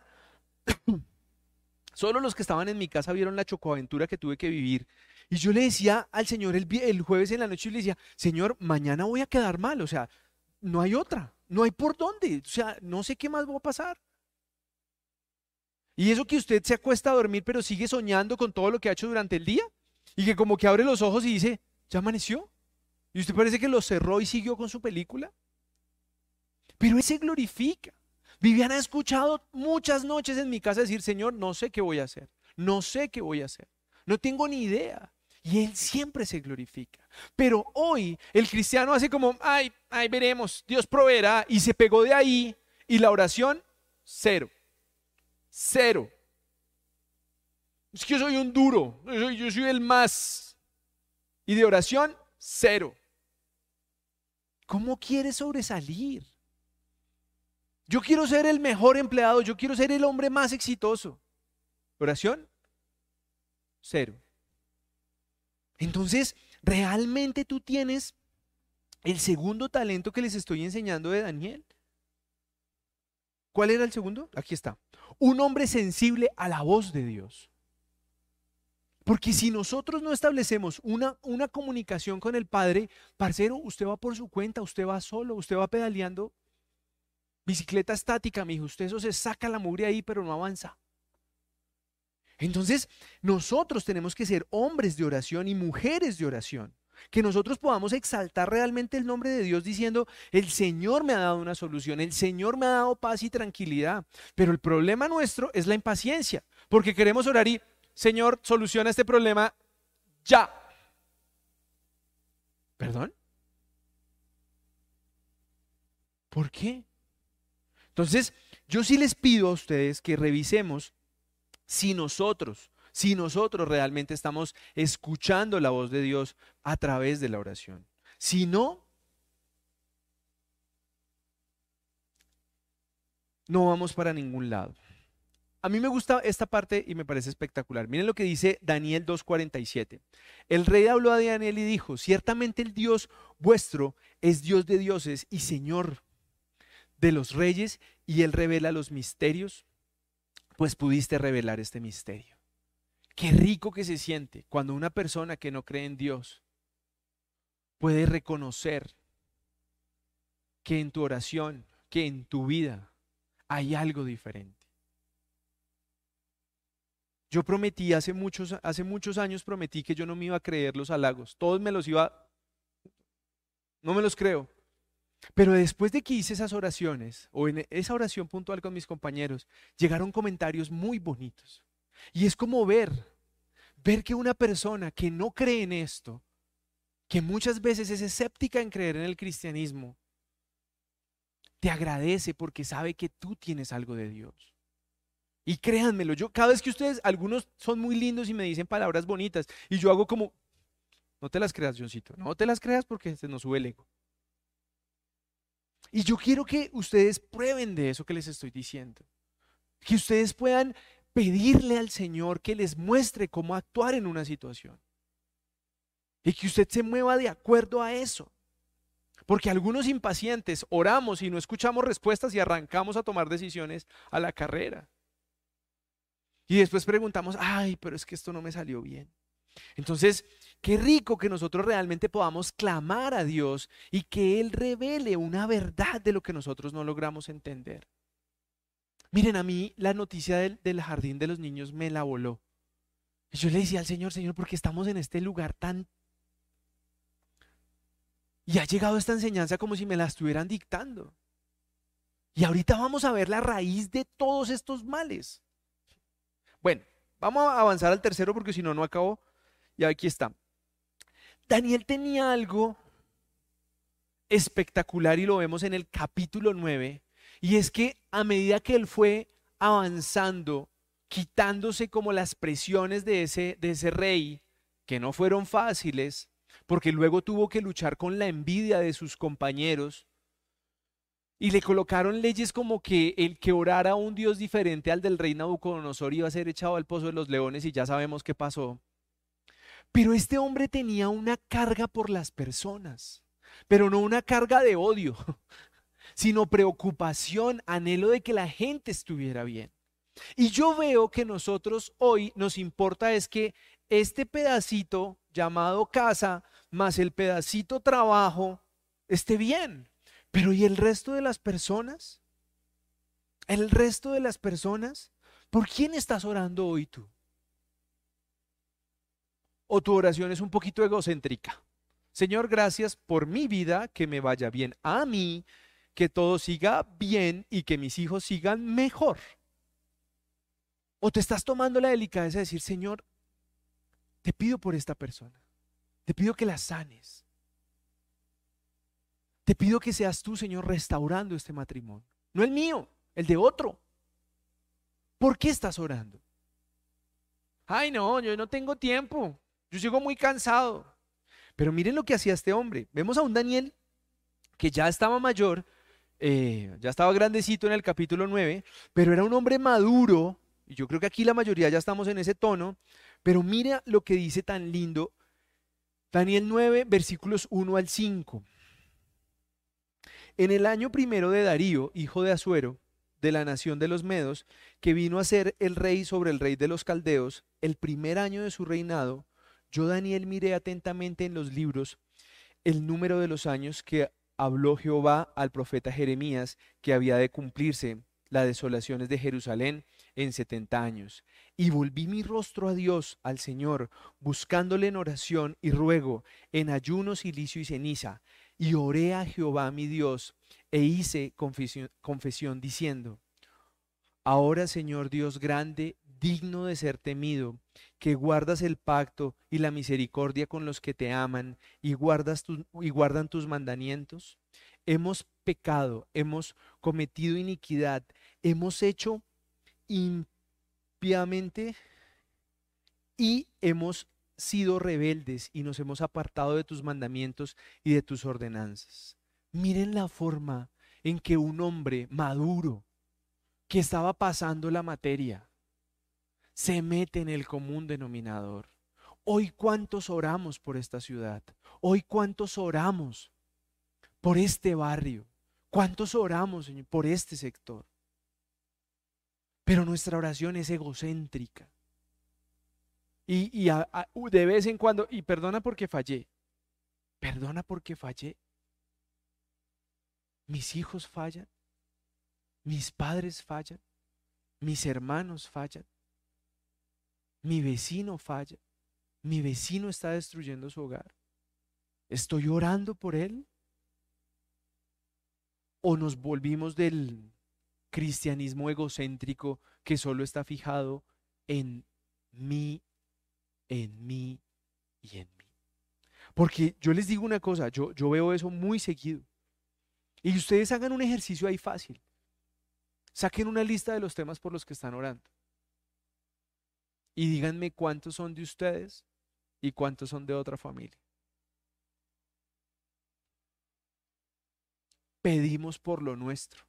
Solo los que estaban en mi casa vieron la chocoaventura que tuve que vivir. Y yo le decía al Señor el, jueves en la noche, y le decía, Señor, mañana voy a quedar mal, o sea, no hay otra, no hay por dónde, o sea, no sé qué más va a pasar. Y eso que usted se acuesta a dormir, pero sigue soñando con todo lo que ha hecho durante el día, y que como que abre los ojos y dice, ya amaneció. Y usted parece que lo cerró y siguió con su película. Pero Él se glorifica. Viviana ha escuchado muchas noches en mi casa decir, Señor, no sé qué voy a hacer, no sé qué voy a hacer, no tengo ni idea. Y Él siempre se glorifica. Pero hoy el cristiano hace como, ay, ay, veremos, Dios proveerá. Y se pegó de ahí y la oración, cero. Cero. Es que yo soy un duro, yo soy, yo soy el más. Y de oración, cero. ¿Cómo quiere sobresalir? Yo quiero ser el mejor empleado, yo quiero ser el hombre más exitoso. Oración, cero. Entonces, realmente tú tienes el segundo talento que les estoy enseñando de Daniel. ¿Cuál era el segundo? Aquí está. Un hombre sensible a la voz de Dios. Porque si nosotros no establecemos una, una comunicación con el Padre, parcero, usted va por su cuenta, usted va solo, usted va pedaleando Bicicleta estática, mi hijo, usted eso se saca la mugre ahí, pero no avanza. Entonces, nosotros tenemos que ser hombres de oración y mujeres de oración. Que nosotros podamos exaltar realmente el nombre de Dios diciendo, el Señor me ha dado una solución, el Señor me ha dado paz y tranquilidad. Pero el problema nuestro es la impaciencia, porque queremos orar y, Señor, soluciona este problema ya. ¿Perdón? ¿Por qué? Entonces, yo sí les pido a ustedes que revisemos si nosotros, si nosotros realmente estamos escuchando la voz de Dios a través de la oración. Si no, no vamos para ningún lado. A mí me gusta esta parte y me parece espectacular. Miren lo que dice Daniel 2.47. El rey habló a Daniel y dijo, ciertamente el Dios vuestro es Dios de dioses y Señor de los reyes y Él revela los misterios, pues pudiste revelar este misterio. Qué rico que se siente cuando una persona que no cree en Dios puede reconocer que en tu oración, que en tu vida hay algo diferente. Yo prometí hace muchos, hace muchos años, prometí que yo no me iba a creer los halagos. Todos me los iba, no me los creo. Pero después de que hice esas oraciones, o en esa oración puntual con mis compañeros, llegaron comentarios muy bonitos. Y es como ver, ver que una persona que no cree en esto, que muchas veces es escéptica en creer en el cristianismo, te agradece porque sabe que tú tienes algo de Dios. Y créanmelo, yo cada vez que ustedes, algunos son muy lindos y me dicen palabras bonitas, y yo hago como, no te las creas, Johncito, no te las creas porque se nos sube el ego. Y yo quiero que ustedes prueben de eso que les estoy diciendo. Que ustedes puedan pedirle al Señor que les muestre cómo actuar en una situación. Y que usted se mueva de acuerdo a eso. Porque algunos impacientes oramos y no escuchamos respuestas y arrancamos a tomar decisiones a la carrera. Y después preguntamos, ay, pero es que esto no me salió bien. Entonces, qué rico que nosotros realmente podamos clamar a Dios y que Él revele una verdad de lo que nosotros no logramos entender. Miren, a mí la noticia del, del jardín de los niños me la voló. Yo le decía al Señor, Señor, porque estamos en este lugar tan y ha llegado esta enseñanza como si me la estuvieran dictando. Y ahorita vamos a ver la raíz de todos estos males. Bueno, vamos a avanzar al tercero porque si no, no acabo. Y aquí está. Daniel tenía algo espectacular y lo vemos en el capítulo 9. Y es que a medida que él fue avanzando, quitándose como las presiones de ese, de ese rey, que no fueron fáciles, porque luego tuvo que luchar con la envidia de sus compañeros. Y le colocaron leyes como que el que orara a un Dios diferente al del rey Nabucodonosor iba a ser echado al pozo de los leones y ya sabemos qué pasó. Pero este hombre tenía una carga por las personas, pero no una carga de odio, sino preocupación, anhelo de que la gente estuviera bien. Y yo veo que nosotros hoy nos importa es que este pedacito llamado casa más el pedacito trabajo esté bien. Pero ¿y el resto de las personas? ¿El resto de las personas? ¿Por quién estás orando hoy tú? ¿O tu oración es un poquito egocéntrica? Señor, gracias por mi vida, que me vaya bien a mí, que todo siga bien y que mis hijos sigan mejor. ¿O te estás tomando la delicadeza de decir, Señor, te pido por esta persona? Te pido que la sanes. Te pido que seas tú, Señor, restaurando este matrimonio. No el mío, el de otro. ¿Por qué estás orando? Ay, no, yo no tengo tiempo. Yo sigo muy cansado. Pero miren lo que hacía este hombre. Vemos a un Daniel que ya estaba mayor, eh, ya estaba grandecito en el capítulo 9, pero era un hombre maduro. Y yo creo que aquí la mayoría ya estamos en ese tono. Pero mira lo que dice tan lindo Daniel 9, versículos 1 al 5. En el año primero de Darío, hijo de Asuero, de la nación de los Medos, que vino a ser el rey sobre el rey de los Caldeos, el primer año de su reinado, yo Daniel miré atentamente en los libros el número de los años que habló Jehová al profeta Jeremías que había de cumplirse las desolaciones de Jerusalén en setenta años. Y volví mi rostro a Dios, al Señor, buscándole en oración y ruego, en ayuno, silicio y ceniza. Y oré a Jehová mi Dios, e hice confesión, confesión diciendo, Ahora Señor Dios grande, digno de ser temido, que guardas el pacto y la misericordia con los que te aman y, guardas y guardan tus mandamientos, hemos pecado, hemos cometido iniquidad, hemos hecho impiamente y hemos sido rebeldes y nos hemos apartado de tus mandamientos y de tus ordenanzas. Miren la forma en que un hombre maduro que estaba pasando la materia se mete en el común denominador. Hoy cuántos oramos por esta ciudad. Hoy cuántos oramos por este barrio. ¿Cuántos oramos, Señor, por este sector? Pero nuestra oración es egocéntrica. Y, de vez en cuando, y perdona porque fallé, perdona porque fallé. Mis hijos fallan, mis padres fallan, mis hermanos fallan, mi vecino falla, mi vecino está destruyendo su hogar. ¿Estoy orando por él? ¿O nos volvimos del cristianismo egocéntrico que solo está fijado en mí, en mí y en mí? Porque yo les digo una cosa, yo, yo veo eso muy seguido. Y ustedes hagan un ejercicio ahí fácil. Saquen una lista de los temas por los que están orando. Y díganme cuántos son de ustedes y cuántos son de otra familia. Pedimos por lo nuestro,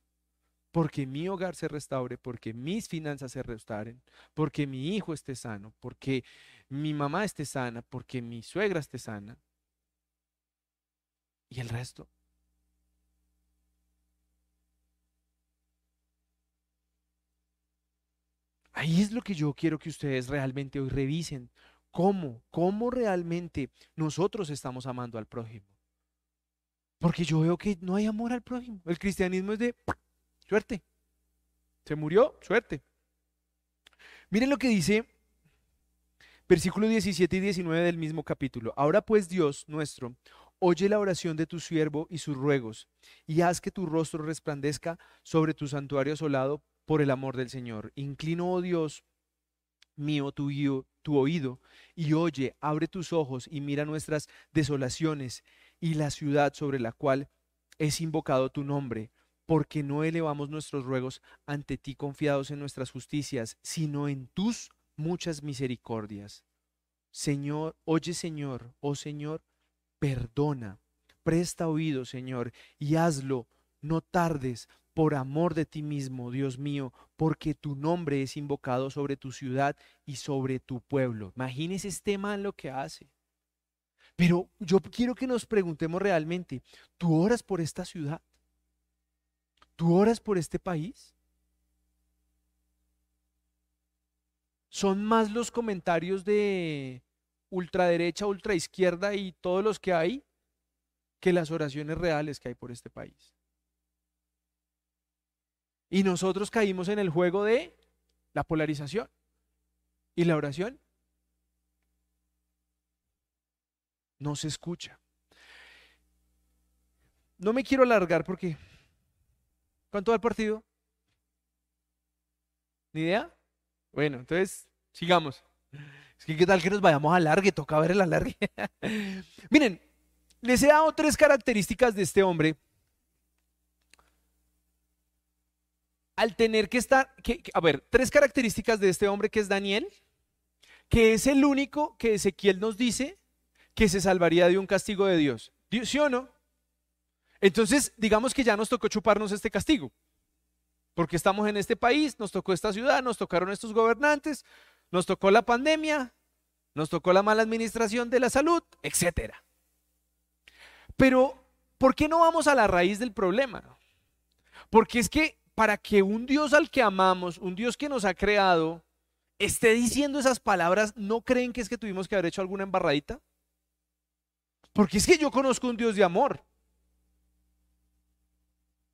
porque mi hogar se restaure, porque mis finanzas se restauren, porque mi hijo esté sano, porque mi mamá esté sana, porque mi suegra esté sana. Y el resto Ahí es lo que yo quiero que ustedes realmente hoy revisen. ¿Cómo? ¿Cómo realmente nosotros estamos amando al prójimo? Porque yo veo que no hay amor al prójimo. El cristianismo es de suerte. Se murió, suerte. Miren lo que dice versículo 17 y 19 del mismo capítulo. Ahora pues Dios nuestro, oye la oración de tu siervo y sus ruegos, y haz que tu rostro resplandezca sobre tu santuario asolado por el amor del Señor. Inclino, oh Dios mío, tu, tu oído y oye, abre tus ojos y mira nuestras desolaciones y la ciudad sobre la cual es invocado tu nombre, porque no elevamos nuestros ruegos ante ti confiados en nuestras justicias, sino en tus muchas misericordias. Señor, oye Señor, oh Señor, perdona, presta oído Señor, y hazlo, no tardes, por amor de ti mismo, Dios mío, porque tu nombre es invocado sobre tu ciudad y sobre tu pueblo. Imagínese este man lo que hace. Pero yo quiero que nos preguntemos realmente, ¿tú oras por esta ciudad? ¿Tú oras por este país? Son más los comentarios de ultraderecha, ultraizquierda y todos los que hay que las oraciones reales que hay por este país. Y nosotros caímos en el juego de la polarización y la oración. No se escucha. No me quiero alargar porque... ¿Cuánto va el partido? ¿Ni idea? Bueno, entonces sigamos. Es que qué tal que nos vayamos a alargue, toca ver el alargue. Miren, les he dado tres características de este hombre al tener que estar, a ver, tres características de este hombre que es Daniel, que es el único que Ezequiel nos dice que se salvaría de un castigo de Dios. ¿Sí o no? Entonces, digamos que ya nos tocó chuparnos este castigo, porque estamos en este país, nos tocó esta ciudad, nos tocaron estos gobernantes, nos tocó la pandemia, nos tocó la mala administración de la salud, etc. Pero, ¿por qué no vamos a la raíz del problema? Porque es que para que un Dios al que amamos, un Dios que nos ha creado, esté diciendo esas palabras, ¿no creen que es que tuvimos que haber hecho alguna embarradita? Porque es que yo conozco un Dios de amor,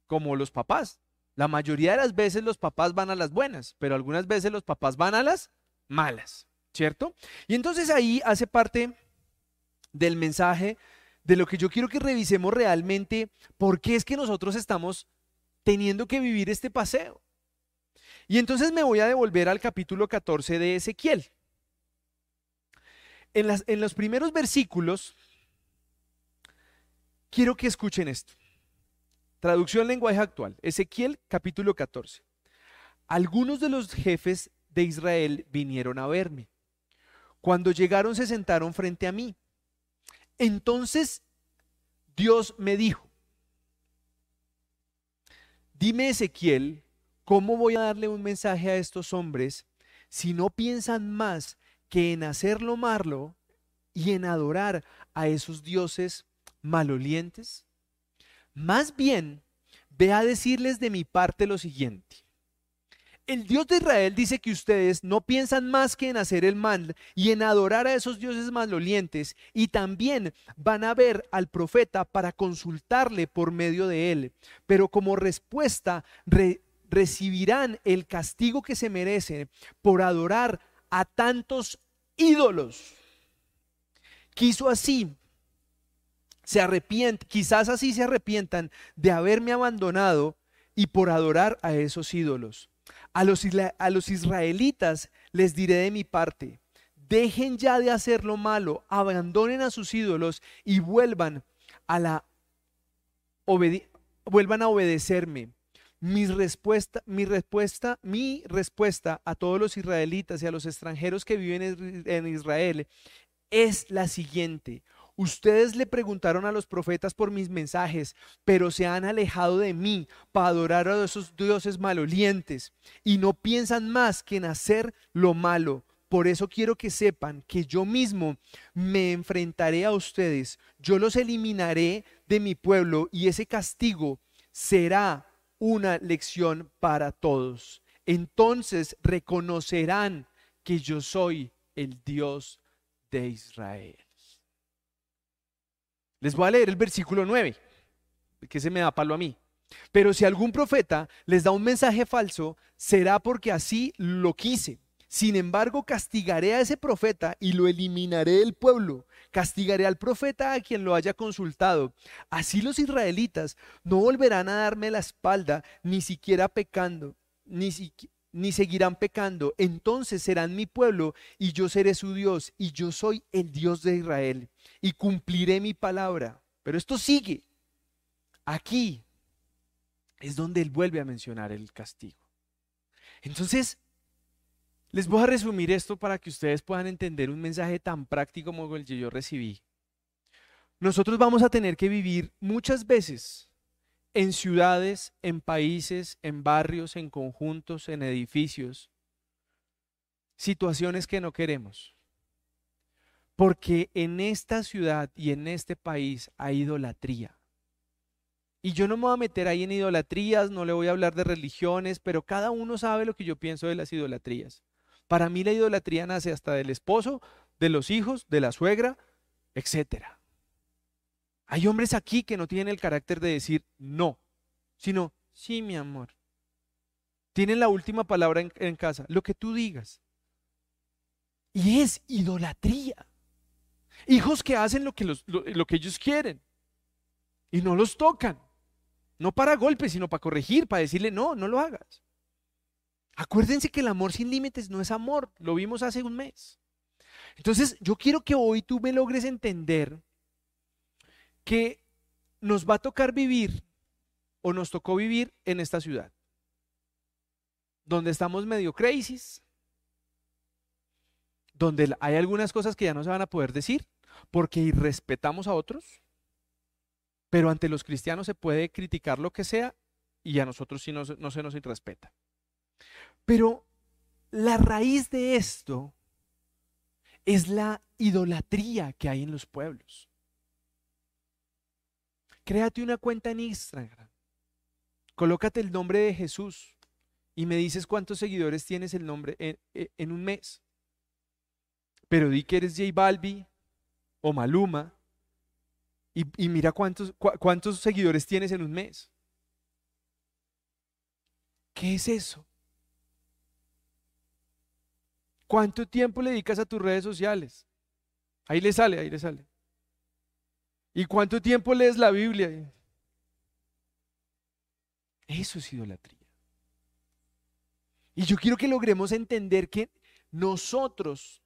como los papás. La mayoría de las veces los papás van a las buenas, pero algunas veces los papás van a las malas, ¿cierto? Y entonces ahí hace parte del mensaje de lo que yo quiero que revisemos realmente, por qué es que nosotros estamos teniendo que vivir este paseo. Y entonces me voy a devolver al capítulo 14 de Ezequiel. En, los primeros versículos, quiero que escuchen esto. Traducción lenguaje actual. Ezequiel capítulo 14. Algunos de los jefes de Israel vinieron a verme. Cuando llegaron se sentaron frente a mí. Entonces Dios me dijo, Dime Ezequiel, ¿cómo voy a darle un mensaje a estos hombres si no piensan más que en hacerlo malo y en adorar a esos dioses malolientes? Más bien, ve a decirles de mi parte lo siguiente el Dios de Israel dice que ustedes no piensan más que en hacer el mal y en adorar a esos dioses malolientes y también van a ver al profeta para consultarle por medio de él. Pero como respuesta recibirán el castigo que se merecen por adorar a tantos ídolos. Quiso así se arrepienten, quizás así se arrepientan de haberme abandonado y por adorar a esos ídolos. A los, israelitas les diré de mi parte, dejen ya de hacer lo malo, abandonen a sus ídolos y vuelvan a la vuelvan a obedecerme. Mi respuesta, mi respuesta, mi respuesta a todos los israelitas y a los extranjeros que viven en Israel es la siguiente. Ustedes le preguntaron a los profetas por mis mensajes, pero se han alejado de mí para adorar a esos dioses malolientes y no piensan más que en hacer lo malo. Por eso quiero que sepan que yo mismo me enfrentaré a ustedes, yo los eliminaré de mi pueblo y ese castigo será una lección para todos. Entonces reconocerán que yo soy el Dios de Israel. Les voy a leer el versículo 9, que se me da palo a mí. Pero si algún profeta les da un mensaje falso, será porque así lo quise. Sin embargo, castigaré a ese profeta y lo eliminaré del pueblo. Castigaré al profeta a quien lo haya consultado. Así los israelitas no volverán a darme la espalda, ni siquiera pecando, ni, ni seguirán pecando. Entonces serán mi pueblo y yo seré su Dios y yo soy el Dios de Israel y cumpliré mi palabra. Pero esto sigue. Aquí es donde él vuelve a mencionar el castigo. Entonces, les voy a resumir esto para que ustedes puedan entender un mensaje tan práctico como el que yo recibí. Nosotros vamos a tener que vivir muchas veces en ciudades, en países, en barrios, en conjuntos, en edificios, situaciones que no queremos. Porque en esta ciudad y en este país hay idolatría. Y yo no me voy a meter ahí en idolatrías, no le voy a hablar de religiones, pero cada uno sabe lo que yo pienso de las idolatrías. Para mí la idolatría nace hasta del esposo, de los hijos, de la suegra, etc. Hay hombres aquí que no tienen el carácter de decir no, sino sí, mi amor. Tienen la última palabra en, casa, lo que tú digas. Y es idolatría. Hijos que hacen lo que, lo que ellos quieren y no los tocan. No para golpes, sino para corregir, para decirle, no, no lo hagas. Acuérdense que el amor sin límites no es amor, lo vimos hace un mes. Entonces, yo quiero que hoy tú me logres entender que nos va a tocar vivir o nos tocó vivir en esta ciudad, donde estamos medio crisis, donde hay algunas cosas que ya no se van a poder decir porque irrespetamos a otros, pero ante los cristianos se puede criticar lo que sea y a nosotros sí no, no se nos irrespeta. Pero la raíz de esto es la idolatría que hay en los pueblos. Créate una cuenta en Instagram. Colócate el nombre de Jesús y me dices cuántos seguidores tienes el nombre en, un mes. Pero di que eres J Balbi o Maluma y, mira cuántos, cuántos seguidores tienes en un mes. ¿Qué es eso? ¿Cuánto tiempo le dedicas a tus redes sociales? Ahí le sale, ahí le sale. ¿Y cuánto tiempo lees la Biblia? Eso es idolatría. Y yo quiero que logremos entender que nosotros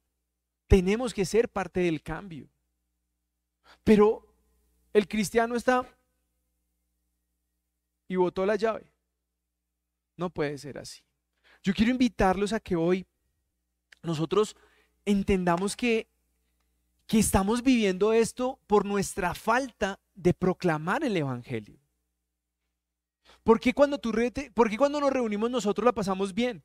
tenemos que ser parte del cambio. Pero el cristiano está y botó la llave. No puede ser así. Yo quiero invitarlos a que hoy nosotros entendamos que, que estamos viviendo esto por nuestra falta de proclamar el Evangelio. ¿Por qué cuando, tú cuando nos reunimos nosotros la pasamos bien?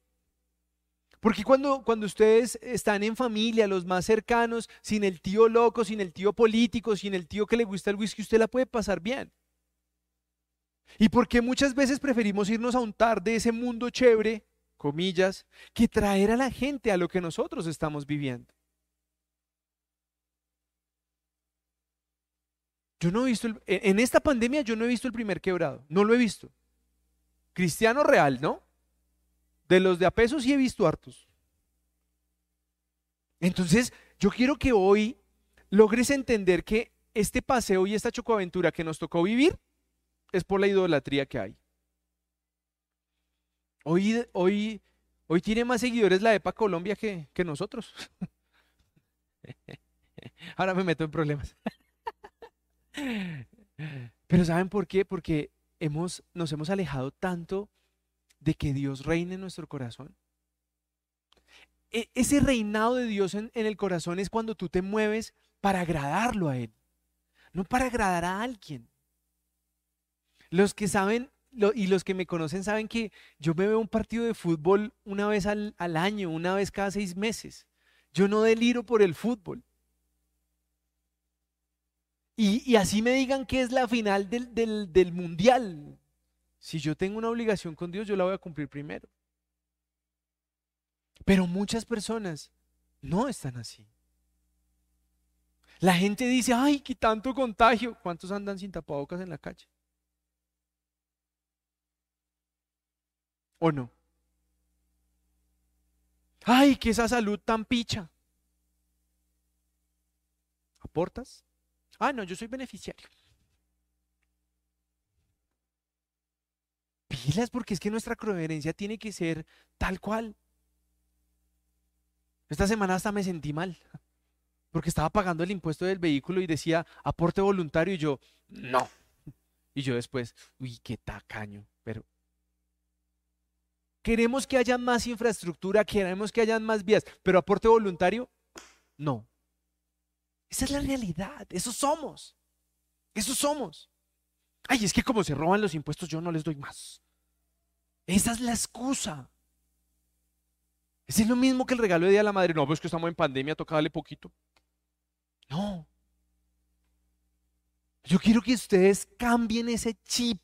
Porque cuando, cuando ustedes están en familia, los más cercanos, sin el tío loco, sin el tío político, sin el tío que le gusta el whisky, usted la puede pasar bien. Y porque muchas veces preferimos irnos a untar de ese mundo chévere comillas, que traer a la gente a lo que nosotros estamos viviendo. Yo no he visto, en esta pandemia yo no he visto el primer quebrado, no lo he visto. Cristiano real, ¿no? De los de a peso sí he visto hartos. Entonces, yo quiero que hoy logres entender que este paseo y esta chocoaventura que nos tocó vivir es por la idolatría que hay. Hoy, hoy, hoy tiene más seguidores la EPA Colombia que, que nosotros. Ahora me meto en problemas. Pero ¿saben por qué? Porque hemos, nos hemos alejado tanto de que Dios reine en nuestro corazón. E, ese reinado de Dios en, el corazón es cuando tú te mueves para agradarlo a Él, no para agradar a alguien. Los que saben y los que me conocen saben que yo me veo un partido de fútbol una vez al, año, una vez cada seis meses. Yo no deliro por el fútbol. Y, así me digan que es la final del, del mundial. Si yo tengo una obligación con Dios, yo la voy a cumplir primero. Pero muchas personas no están así. La gente dice, ay, qué tanto contagio. ¿Cuántos andan sin tapabocas en la calle? ¿O no? Ay, que esa salud tan picha. ¿Aportas? Ah, no, yo soy beneficiario. Pilas, porque es que nuestra coherencia tiene que ser tal cual. Esta semana hasta me sentí mal, porque estaba pagando el impuesto del vehículo y decía aporte voluntario y yo, no. Y yo después, uy, qué tacaño, pero queremos que haya más infraestructura, queremos que haya más vías, pero aporte voluntario, no. Esa es la realidad, eso somos. Eso somos. Ay, es que como se roban los impuestos, yo no les doy más. Esa es la excusa. Es lo mismo que el regalo de Día de la Madre. No, pues que estamos en pandemia, toca darle poquito. No. Yo quiero que ustedes cambien ese chip,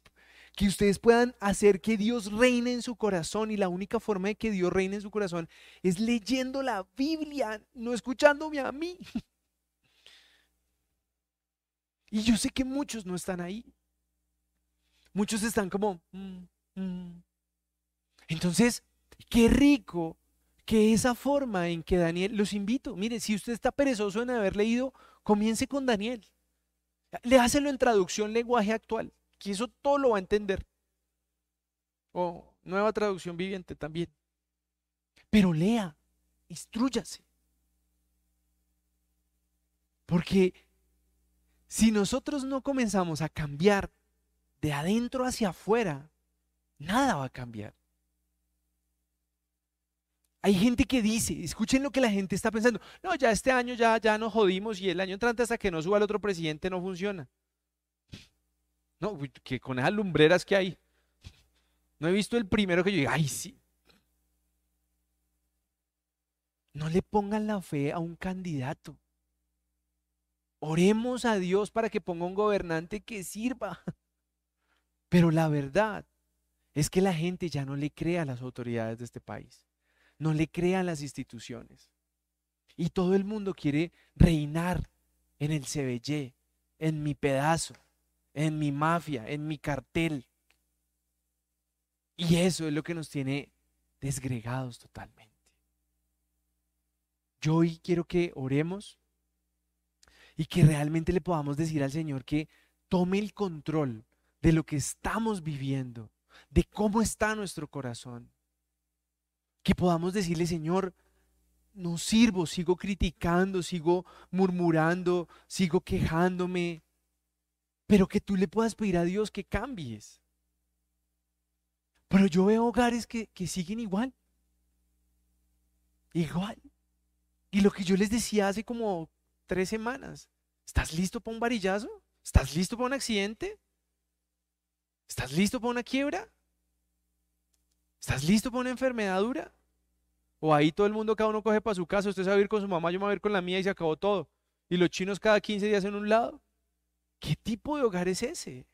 que ustedes puedan hacer que Dios reine en su corazón y la única forma de que Dios reine en su corazón es leyendo la Biblia, no escuchándome a mí. Y yo sé que muchos no están ahí. Muchos están como... Mm, mm". Entonces, qué rico que esa forma en que Daniel, los invito, mire, si usted está perezoso en haber leído, comience con Daniel. Le hácelo en traducción lenguaje actual, que eso todo lo va a entender. O nueva traducción viviente también. Pero lea, instruyase. Porque si nosotros no comenzamos a cambiar de adentro hacia afuera, nada va a cambiar. Hay gente que dice, escuchen lo que la gente está pensando, no, ya este año ya, ya nos jodimos y el año entrante hasta que no suba el otro presidente no funciona. No, que con esas lumbreras que hay. No he visto el primero que yo diga, ay, sí. No le pongan la fe a un candidato. Oremos a Dios para que ponga un gobernante que sirva. Pero la verdad es que la gente ya no le cree a las autoridades de este país no le crean las instituciones. Y todo el mundo quiere reinar en el CBY, en mi pedazo, en mi mafia, en mi cartel. Y eso es lo que nos tiene desgregados totalmente. Yo hoy quiero que oremos y que realmente le podamos decir al Señor que tome el control de lo que estamos viviendo, de cómo está nuestro corazón que podamos decirle, Señor, no sirvo, sigo criticando, sigo murmurando, sigo quejándome, pero que tú le puedas pedir a Dios que cambies. Pero yo veo hogares que, que siguen igual. Igual. Y lo que yo les decía hace como tres semanas, ¿estás listo para un varillazo? ¿Estás listo para un accidente? ¿Estás listo para una quiebra? ¿Estás listo para una enfermedad dura? O ahí todo el mundo, cada uno coge para su casa, usted se va a ir con su mamá, yo me voy a ir con la mía y se acabó todo. Y los chinos cada 15 días en un lado. ¿Qué tipo de hogar es ese?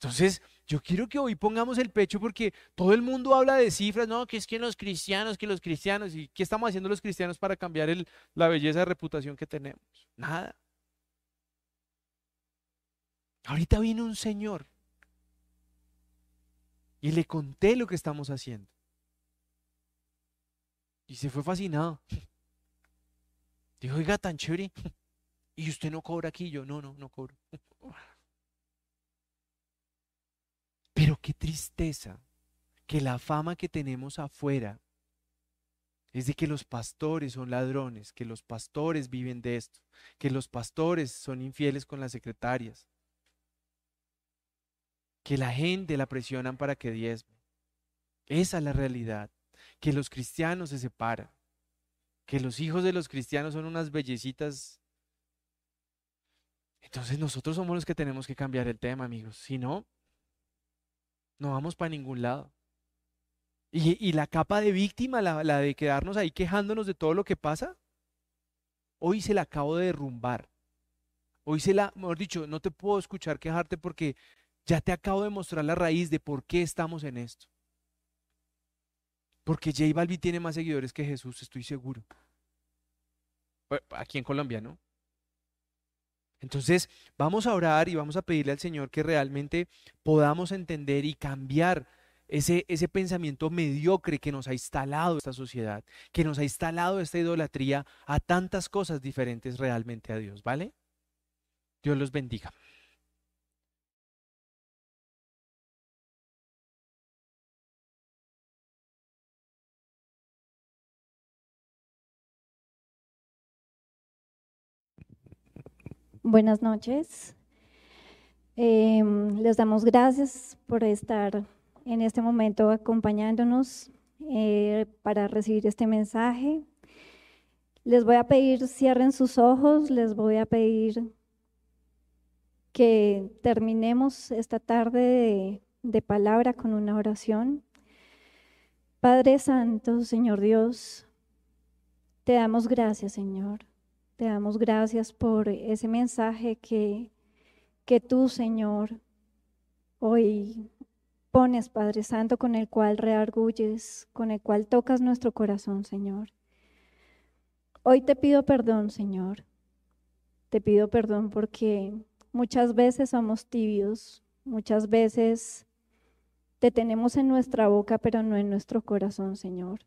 Entonces, yo quiero que hoy pongamos el pecho porque todo el mundo habla de cifras, no, que es que los cristianos, que los cristianos, ¿y qué estamos haciendo los cristianos para cambiar la belleza de reputación que tenemos? Nada. Ahorita vino un señor y le conté lo que estamos haciendo. Y se fue fascinado. Dijo, oiga, tan chévere. Y usted no cobra aquí. Yo, no, no, no cobro. Pero qué tristeza que la fama que tenemos afuera es de que los pastores son ladrones, que los pastores viven de esto, que los pastores son infieles con las secretarias, que la gente la presionan para que diezme. Esa es la realidad, que los cristianos se separan, que los hijos de los cristianos son unas bellecitas. Entonces nosotros somos los que tenemos que cambiar el tema, amigos. Si no, no vamos para ningún lado. Y, la capa de víctima, la, la de quedarnos ahí quejándonos de todo lo que pasa, hoy se la acabo de derrumbar. Hoy se la, mejor dicho, no te puedo escuchar quejarte porque ya te acabo de mostrar la raíz de por qué estamos en esto. Porque J Balbi tiene más seguidores que Jesús, estoy seguro. Aquí en Colombia, ¿no? Entonces, vamos a orar y vamos a pedirle al Señor que realmente podamos entender y cambiar ese, ese pensamiento mediocre que nos ha instalado esta sociedad, que nos ha instalado esta idolatría a tantas cosas diferentes realmente a Dios, ¿vale? Dios los bendiga. Buenas noches. Em, les damos gracias por estar en este momento acompañándonos eh, para recibir este mensaje. Les voy a pedir cierren sus ojos, les voy a pedir que terminemos esta tarde de, de palabra con una oración. Padre Santo, Señor Dios, te damos gracias, Señor. Te damos gracias por ese mensaje que, que tú, Señor, hoy pones, Padre Santo, con el cual reargulles, con el cual tocas nuestro corazón, Señor. Hoy te pido perdón, Señor. Te pido perdón porque muchas veces somos tibios, muchas veces te tenemos en nuestra boca, pero no en nuestro corazón, Señor.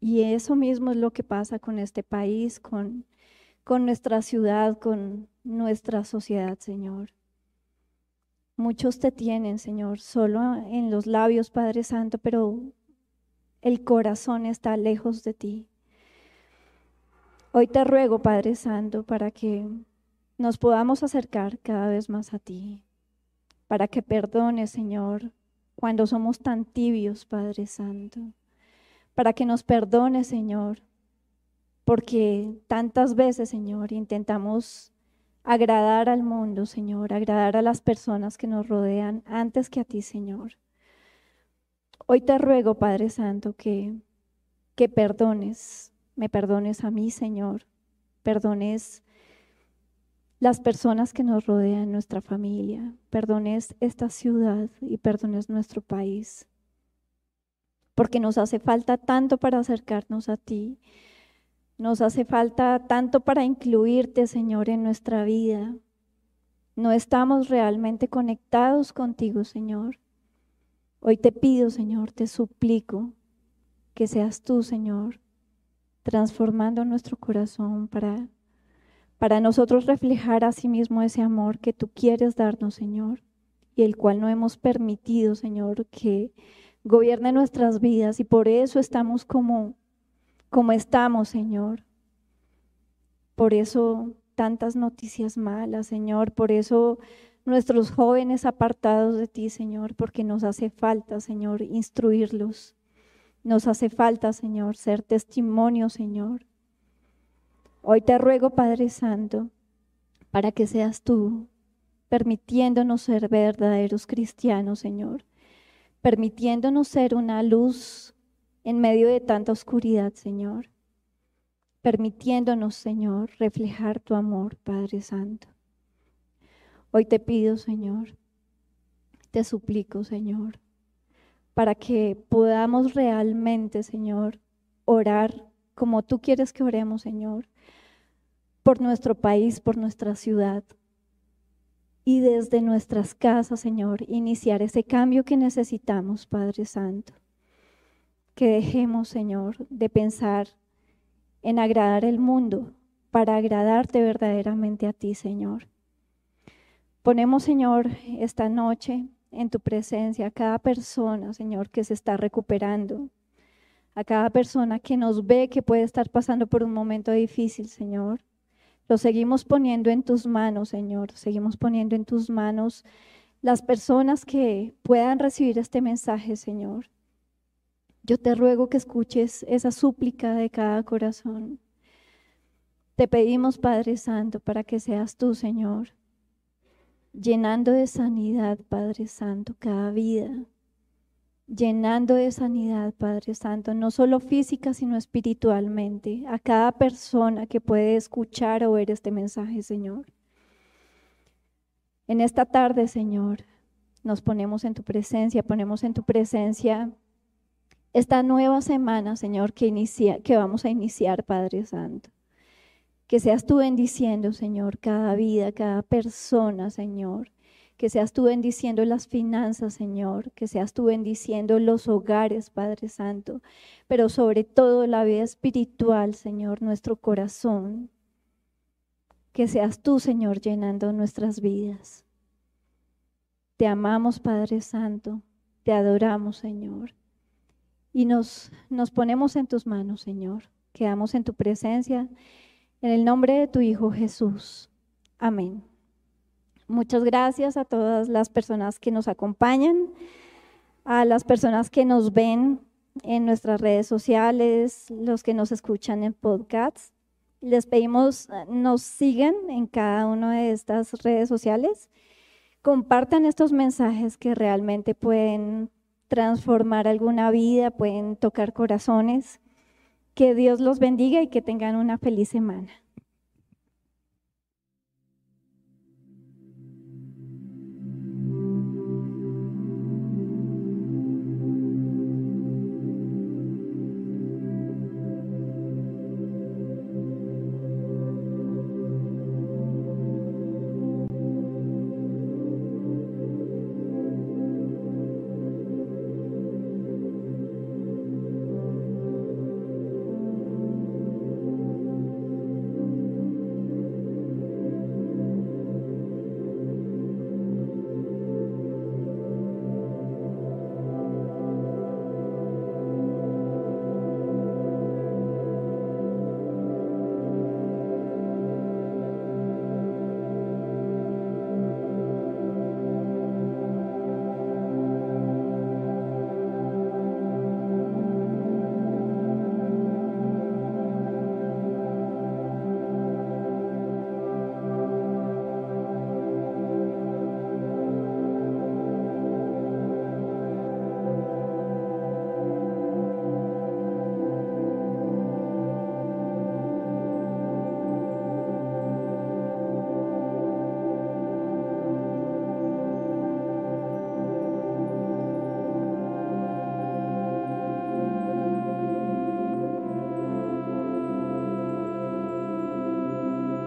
Y eso mismo es lo que pasa con este país, con, con nuestra ciudad, con nuestra sociedad, Señor. Muchos te tienen, Señor, solo en los labios, Padre Santo, pero el corazón está lejos de ti. Hoy te ruego, Padre Santo, para que nos podamos acercar cada vez más a ti, para que perdones, Señor, cuando somos tan tibios, Padre Santo, para que nos perdones, Señor, porque tantas veces, Señor, intentamos agradar al mundo, Señor, agradar a las personas que nos rodean antes que a ti, Señor. Hoy te ruego, Padre Santo, que, que perdones, me perdones a mí, Señor, perdones las personas que nos rodean, nuestra familia, perdones esta ciudad y perdones nuestro país, porque nos hace falta tanto para acercarnos a ti nos hace falta tanto para incluirte, Señor, en nuestra vida. No estamos realmente conectados contigo, Señor. Hoy te pido, Señor, te suplico que seas tú, Señor, transformando nuestro corazón para, para nosotros reflejar a sí mismo ese amor que tú quieres darnos, Señor, y el cual no hemos permitido, Señor, que gobierne nuestras vidas y por eso estamos como como estamos, Señor. Por eso tantas noticias malas, Señor. Por eso nuestros jóvenes apartados de ti, Señor, porque nos hace falta, Señor, instruirlos. Nos hace falta, Señor, ser testimonio, Señor. Hoy te ruego, Padre Santo, para que seas tú permitiéndonos ser verdaderos cristianos, Señor, permitiéndonos ser una luz en medio de tanta oscuridad, Señor, permitiéndonos, Señor, reflejar tu amor, Padre Santo. Hoy te pido, Señor, te suplico, Señor, para que podamos realmente, Señor, orar como tú quieres que oremos, Señor, por nuestro país, por nuestra ciudad. Y desde nuestras casas, Señor, iniciar ese cambio que necesitamos, Padre Santo que dejemos, Señor, de pensar en agradar el mundo para agradarte verdaderamente a ti, Señor. Ponemos, Señor, esta noche en tu presencia a cada persona, Señor, que se está recuperando, a cada persona que nos ve que puede estar pasando por un momento difícil, Señor. Lo seguimos poniendo en tus manos, Señor. Seguimos poniendo en tus manos las personas que puedan recibir este mensaje, Señor. Yo te ruego que escuches esa súplica de cada corazón. Te pedimos, Padre Santo, para que seas tú, Señor, llenando de sanidad, Padre Santo, cada vida, llenando de sanidad, Padre Santo, no solo física, sino espiritualmente, a cada persona que puede escuchar o ver este mensaje, Señor. En esta tarde, Señor, nos ponemos en tu presencia, ponemos en tu presencia esta nueva semana, Señor, que, inicia, que vamos a iniciar, Padre Santo. Que seas tú bendiciendo, Señor, cada vida, cada persona, Señor que seas tú bendiciendo las finanzas, Señor, que seas tú bendiciendo los hogares, Padre Santo, pero sobre todo la vida espiritual, Señor, nuestro corazón. Que seas tú, Señor, llenando nuestras vidas. Te amamos, Padre Santo, te adoramos, Señor. Y nos, nos ponemos en tus manos, Señor. Quedamos en tu presencia. En el nombre de tu Hijo Jesús. Amén. Muchas gracias a todas las personas que nos acompañan, a las personas que nos ven en nuestras redes sociales, los que nos escuchan en podcasts. Les pedimos nos sigan en cada una de estas redes sociales. Compartan estos mensajes que realmente pueden transformar alguna vida, pueden tocar corazones. Que Dios los bendiga y que tengan una feliz semana.